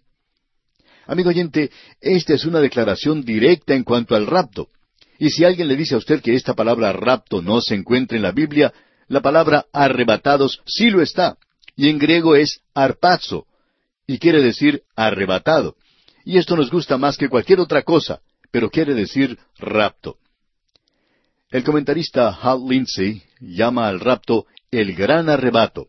Amigo oyente, esta es una declaración directa en cuanto al rapto. Y si alguien le dice a usted que esta palabra rapto no se encuentra en la Biblia, la palabra arrebatados sí lo está, y en griego es arpazo, y quiere decir arrebatado. Y esto nos gusta más que cualquier otra cosa, pero quiere decir rapto. El comentarista Hal Lindsay llama al rapto el gran arrebato.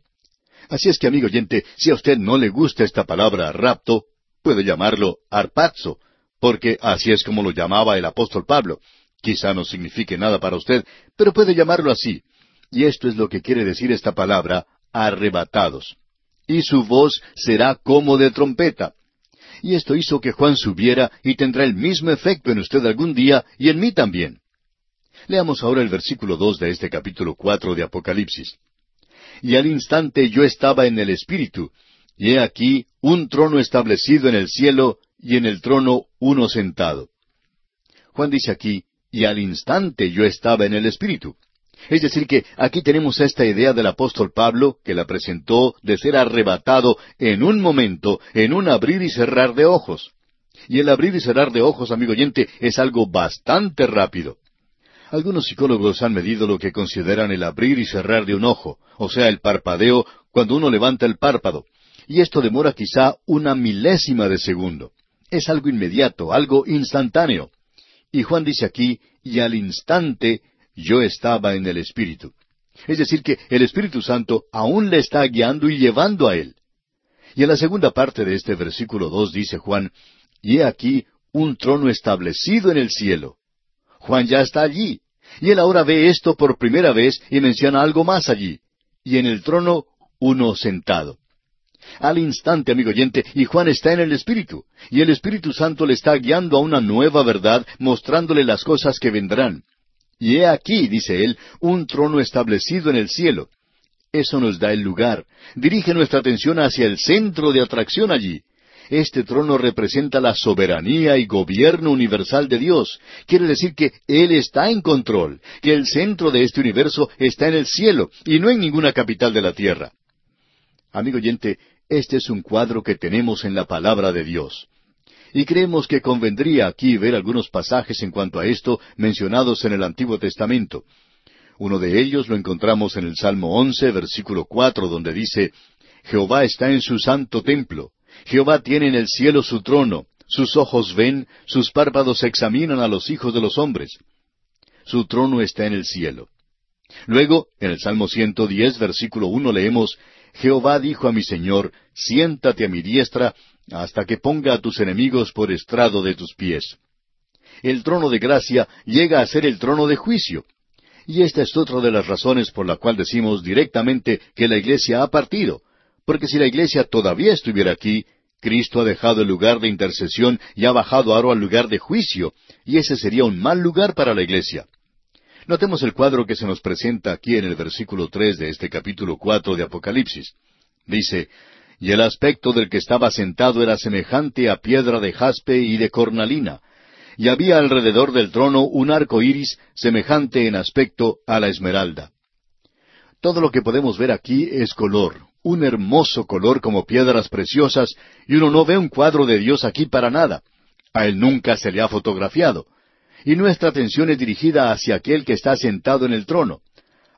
Así es que, amigo oyente, si a usted no le gusta esta palabra rapto, puede llamarlo arpazo, porque así es como lo llamaba el apóstol Pablo. Quizá no signifique nada para usted, pero puede llamarlo así. Y esto es lo que quiere decir esta palabra, arrebatados. Y su voz será como de trompeta. Y esto hizo que Juan subiera y tendrá el mismo efecto en usted algún día y en mí también. Leamos ahora el versículo dos de este capítulo cuatro de Apocalipsis. Y al instante yo estaba en el Espíritu, y he aquí un trono establecido en el cielo, y en el trono uno sentado. Juan dice aquí, y al instante yo estaba en el Espíritu. Es decir, que aquí tenemos esta idea del apóstol Pablo, que la presentó de ser arrebatado en un momento, en un abrir y cerrar de ojos. Y el abrir y cerrar de ojos, amigo oyente, es algo bastante rápido. Algunos psicólogos han medido lo que consideran el abrir y cerrar de un ojo, o sea, el parpadeo cuando uno levanta el párpado. Y esto demora quizá una milésima de segundo. Es algo inmediato, algo instantáneo. Y Juan dice aquí, y al instante yo estaba en el Espíritu. Es decir, que el Espíritu Santo aún le está guiando y llevando a él. Y en la segunda parte de este versículo dos dice Juan, y he aquí un trono establecido en el cielo. Juan ya está allí, y él ahora ve esto por primera vez y menciona algo más allí, y en el trono uno sentado al instante, amigo oyente, y Juan está en el Espíritu, y el Espíritu Santo le está guiando a una nueva verdad, mostrándole las cosas que vendrán. Y he aquí, dice él, un trono establecido en el cielo. Eso nos da el lugar. Dirige nuestra atención hacia el centro de atracción allí. Este trono representa la soberanía y gobierno universal de Dios. Quiere decir que Él está en control, que el centro de este universo está en el cielo y no en ninguna capital de la tierra. Amigo oyente, este es un cuadro que tenemos en la palabra de Dios. Y creemos que convendría aquí ver algunos pasajes en cuanto a esto mencionados en el Antiguo Testamento. Uno de ellos lo encontramos en el Salmo once, versículo cuatro, donde dice Jehová está en su santo templo. Jehová tiene en el cielo su trono. Sus ojos ven, sus párpados examinan a los hijos de los hombres. Su trono está en el cielo. Luego, en el Salmo 110, versículo uno, leemos, Jehová dijo a mi Señor, siéntate a mi diestra, hasta que ponga a tus enemigos por estrado de tus pies. El trono de gracia llega a ser el trono de juicio. Y esta es otra de las razones por la cual decimos directamente que la iglesia ha partido, porque si la iglesia todavía estuviera aquí, Cristo ha dejado el lugar de intercesión y ha bajado ahora al lugar de juicio, y ese sería un mal lugar para la iglesia. Notemos el cuadro que se nos presenta aquí en el versículo tres de este capítulo cuatro de Apocalipsis. Dice, Y el aspecto del que estaba sentado era semejante a piedra de jaspe y de cornalina, y había alrededor del trono un arco iris semejante en aspecto a la esmeralda. Todo lo que podemos ver aquí es color, un hermoso color como piedras preciosas, y uno no ve un cuadro de Dios aquí para nada. A él nunca se le ha fotografiado y nuestra atención es dirigida hacia aquel que está sentado en el trono.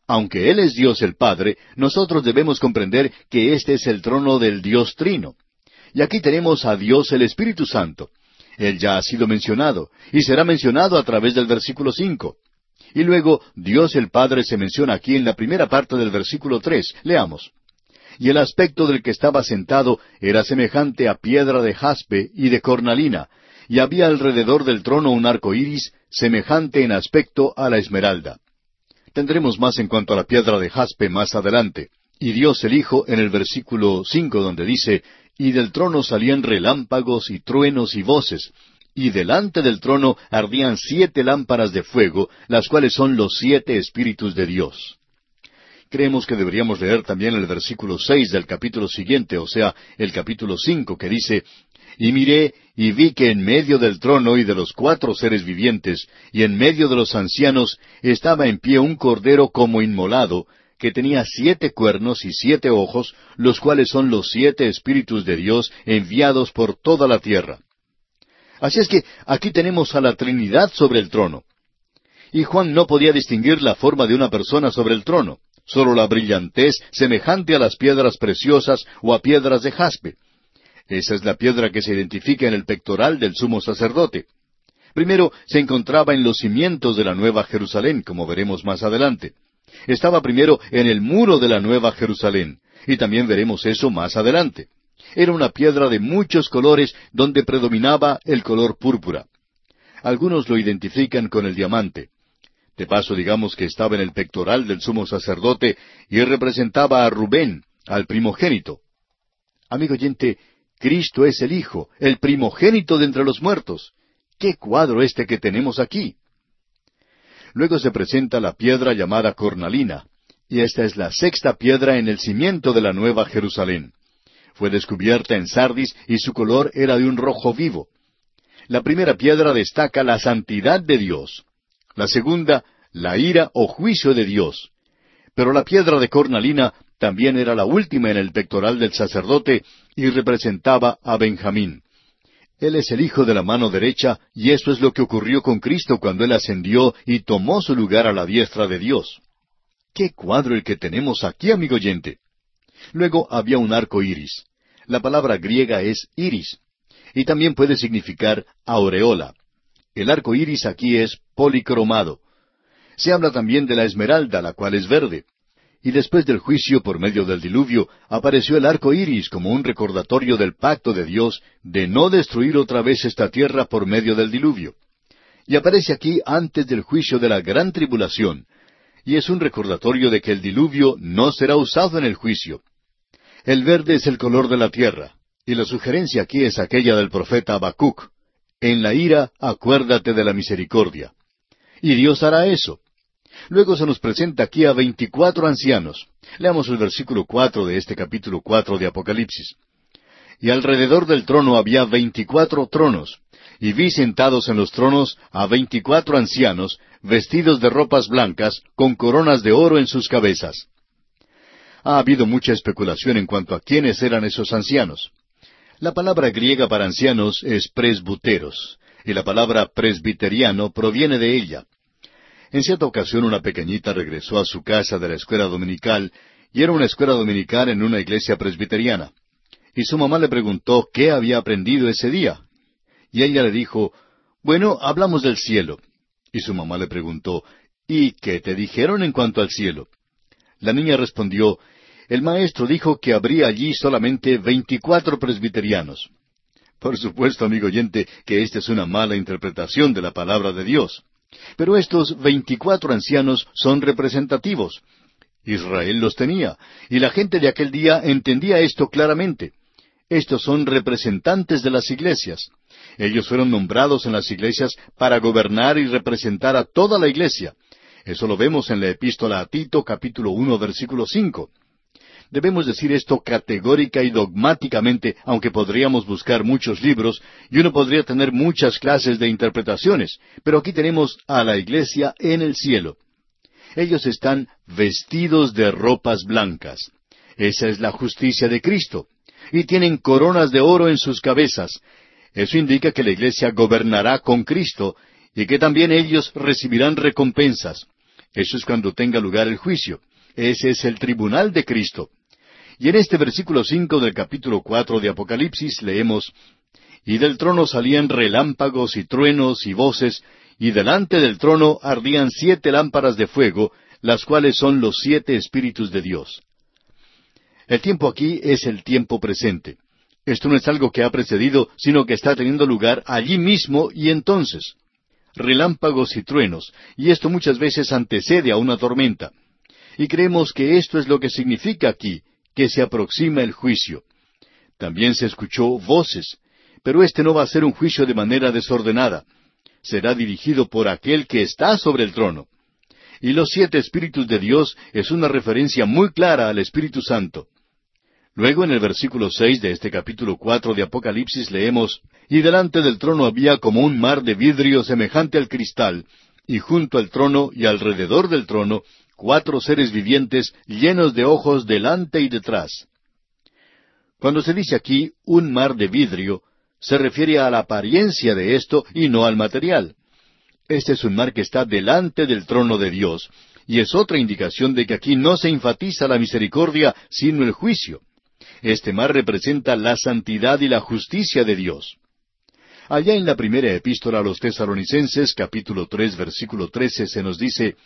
Aunque Él es Dios el Padre, nosotros debemos comprender que este es el trono del Dios Trino. Y aquí tenemos a Dios el Espíritu Santo. Él ya ha sido mencionado, y será mencionado a través del versículo cinco. Y luego Dios el Padre se menciona aquí en la primera parte del versículo tres. Leamos. Y el aspecto del que estaba sentado era semejante a piedra de jaspe y de cornalina, y había alrededor del trono un arco iris semejante en aspecto a la esmeralda. Tendremos más en cuanto a la piedra de jaspe más adelante. Y Dios el Hijo en el versículo cinco donde dice, Y del trono salían relámpagos y truenos y voces, y delante del trono ardían siete lámparas de fuego, las cuales son los siete espíritus de Dios. Creemos que deberíamos leer también el versículo seis del capítulo siguiente, o sea, el capítulo cinco, que dice, y miré y vi que en medio del trono y de los cuatro seres vivientes, y en medio de los ancianos, estaba en pie un cordero como inmolado, que tenía siete cuernos y siete ojos, los cuales son los siete espíritus de Dios enviados por toda la tierra. Así es que aquí tenemos a la Trinidad sobre el trono. Y Juan no podía distinguir la forma de una persona sobre el trono, solo la brillantez semejante a las piedras preciosas o a piedras de jaspe. Esa es la piedra que se identifica en el pectoral del sumo sacerdote. Primero se encontraba en los cimientos de la Nueva Jerusalén, como veremos más adelante. Estaba primero en el muro de la Nueva Jerusalén, y también veremos eso más adelante. Era una piedra de muchos colores donde predominaba el color púrpura. Algunos lo identifican con el diamante. De paso, digamos que estaba en el pectoral del sumo sacerdote y representaba a Rubén, al primogénito. Amigo oyente, Cristo es el Hijo, el primogénito de entre los muertos. ¿Qué cuadro este que tenemos aquí? Luego se presenta la piedra llamada cornalina, y esta es la sexta piedra en el cimiento de la Nueva Jerusalén. Fue descubierta en Sardis y su color era de un rojo vivo. La primera piedra destaca la santidad de Dios. La segunda, la ira o juicio de Dios. Pero la piedra de cornalina también era la última en el pectoral del sacerdote y representaba a Benjamín. Él es el hijo de la mano derecha, y eso es lo que ocurrió con Cristo cuando Él ascendió y tomó su lugar a la diestra de Dios. ¡Qué cuadro el que tenemos aquí, amigo oyente! Luego había un arco iris. La palabra griega es iris, y también puede significar aureola. El arco iris aquí es policromado. Se habla también de la esmeralda, la cual es verde. Y después del juicio por medio del diluvio, apareció el arco iris como un recordatorio del pacto de Dios de no destruir otra vez esta tierra por medio del diluvio. Y aparece aquí antes del juicio de la gran tribulación, y es un recordatorio de que el diluvio no será usado en el juicio. El verde es el color de la tierra, y la sugerencia aquí es aquella del profeta Habacuc. En la ira acuérdate de la misericordia. Y Dios hará eso. Luego se nos presenta aquí a veinticuatro ancianos. Leamos el versículo cuatro de este capítulo cuatro de Apocalipsis. Y alrededor del trono había veinticuatro tronos, y vi sentados en los tronos a veinticuatro ancianos, vestidos de ropas blancas, con coronas de oro en sus cabezas. Ha habido mucha especulación en cuanto a quiénes eran esos ancianos. La palabra griega para ancianos es presbuteros, y la palabra presbiteriano proviene de ella. En cierta ocasión una pequeñita regresó a su casa de la escuela dominical, y era una escuela dominical en una iglesia presbiteriana. Y su mamá le preguntó qué había aprendido ese día. Y ella le dijo, Bueno, hablamos del cielo. Y su mamá le preguntó, ¿Y qué te dijeron en cuanto al cielo? La niña respondió, El maestro dijo que habría allí solamente veinticuatro presbiterianos. Por supuesto, amigo oyente, que esta es una mala interpretación de la palabra de Dios. Pero estos veinticuatro ancianos son representativos. Israel los tenía, y la gente de aquel día entendía esto claramente. Estos son representantes de las iglesias. Ellos fueron nombrados en las iglesias para gobernar y representar a toda la iglesia. Eso lo vemos en la epístola a Tito capítulo uno versículo cinco. Debemos decir esto categórica y dogmáticamente, aunque podríamos buscar muchos libros y uno podría tener muchas clases de interpretaciones, pero aquí tenemos a la iglesia en el cielo. Ellos están vestidos de ropas blancas. Esa es la justicia de Cristo. Y tienen coronas de oro en sus cabezas. Eso indica que la iglesia gobernará con Cristo y que también ellos recibirán recompensas. Eso es cuando tenga lugar el juicio. Ese es el tribunal de Cristo. Y en este versículo cinco del capítulo cuatro de Apocalipsis leemos Y del trono salían relámpagos y truenos y voces, y delante del trono ardían siete lámparas de fuego, las cuales son los siete espíritus de Dios. El tiempo aquí es el tiempo presente. Esto no es algo que ha precedido, sino que está teniendo lugar allí mismo y entonces. Relámpagos y truenos, y esto muchas veces antecede a una tormenta. Y creemos que esto es lo que significa aquí, que se aproxima el juicio. También se escuchó voces, pero este no va a ser un juicio de manera desordenada. Será dirigido por aquel que está sobre el trono. Y los siete espíritus de Dios es una referencia muy clara al Espíritu Santo. Luego en el versículo seis de este capítulo cuatro de Apocalipsis leemos Y delante del trono había como un mar de vidrio semejante al cristal, y junto al trono y alrededor del trono cuatro seres vivientes llenos de ojos delante y detrás. Cuando se dice aquí un mar de vidrio, se refiere a la apariencia de esto y no al material. Este es un mar que está delante del trono de Dios, y es otra indicación de que aquí no se enfatiza la misericordia, sino el juicio. Este mar representa la santidad y la justicia de Dios. Allá en la primera epístola a los tesalonicenses, capítulo tres, versículo trece, se nos dice,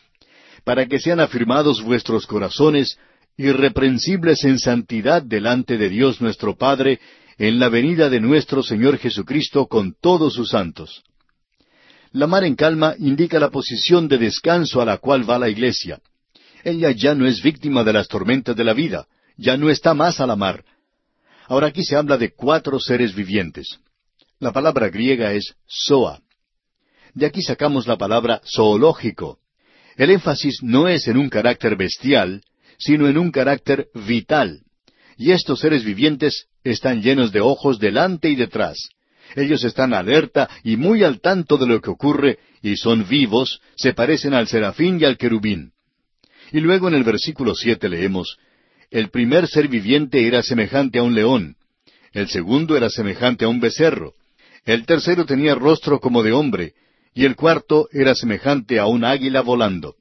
para que sean afirmados vuestros corazones, irreprensibles en santidad delante de Dios nuestro Padre, en la venida de nuestro Señor Jesucristo con todos sus santos. La mar en calma indica la posición de descanso a la cual va la iglesia. Ella ya no es víctima de las tormentas de la vida, ya no está más a la mar. Ahora aquí se habla de cuatro seres vivientes. La palabra griega es soa. De aquí sacamos la palabra zoológico, el énfasis no es en un carácter bestial, sino en un carácter vital. Y estos seres vivientes están llenos de ojos delante y detrás. Ellos están alerta y muy al tanto de lo que ocurre, y son vivos, se parecen al serafín y al querubín. Y luego en el versículo siete leemos, El primer ser viviente era semejante a un león, el segundo era semejante a un becerro, el tercero tenía rostro como de hombre, y el cuarto era semejante a un águila volando.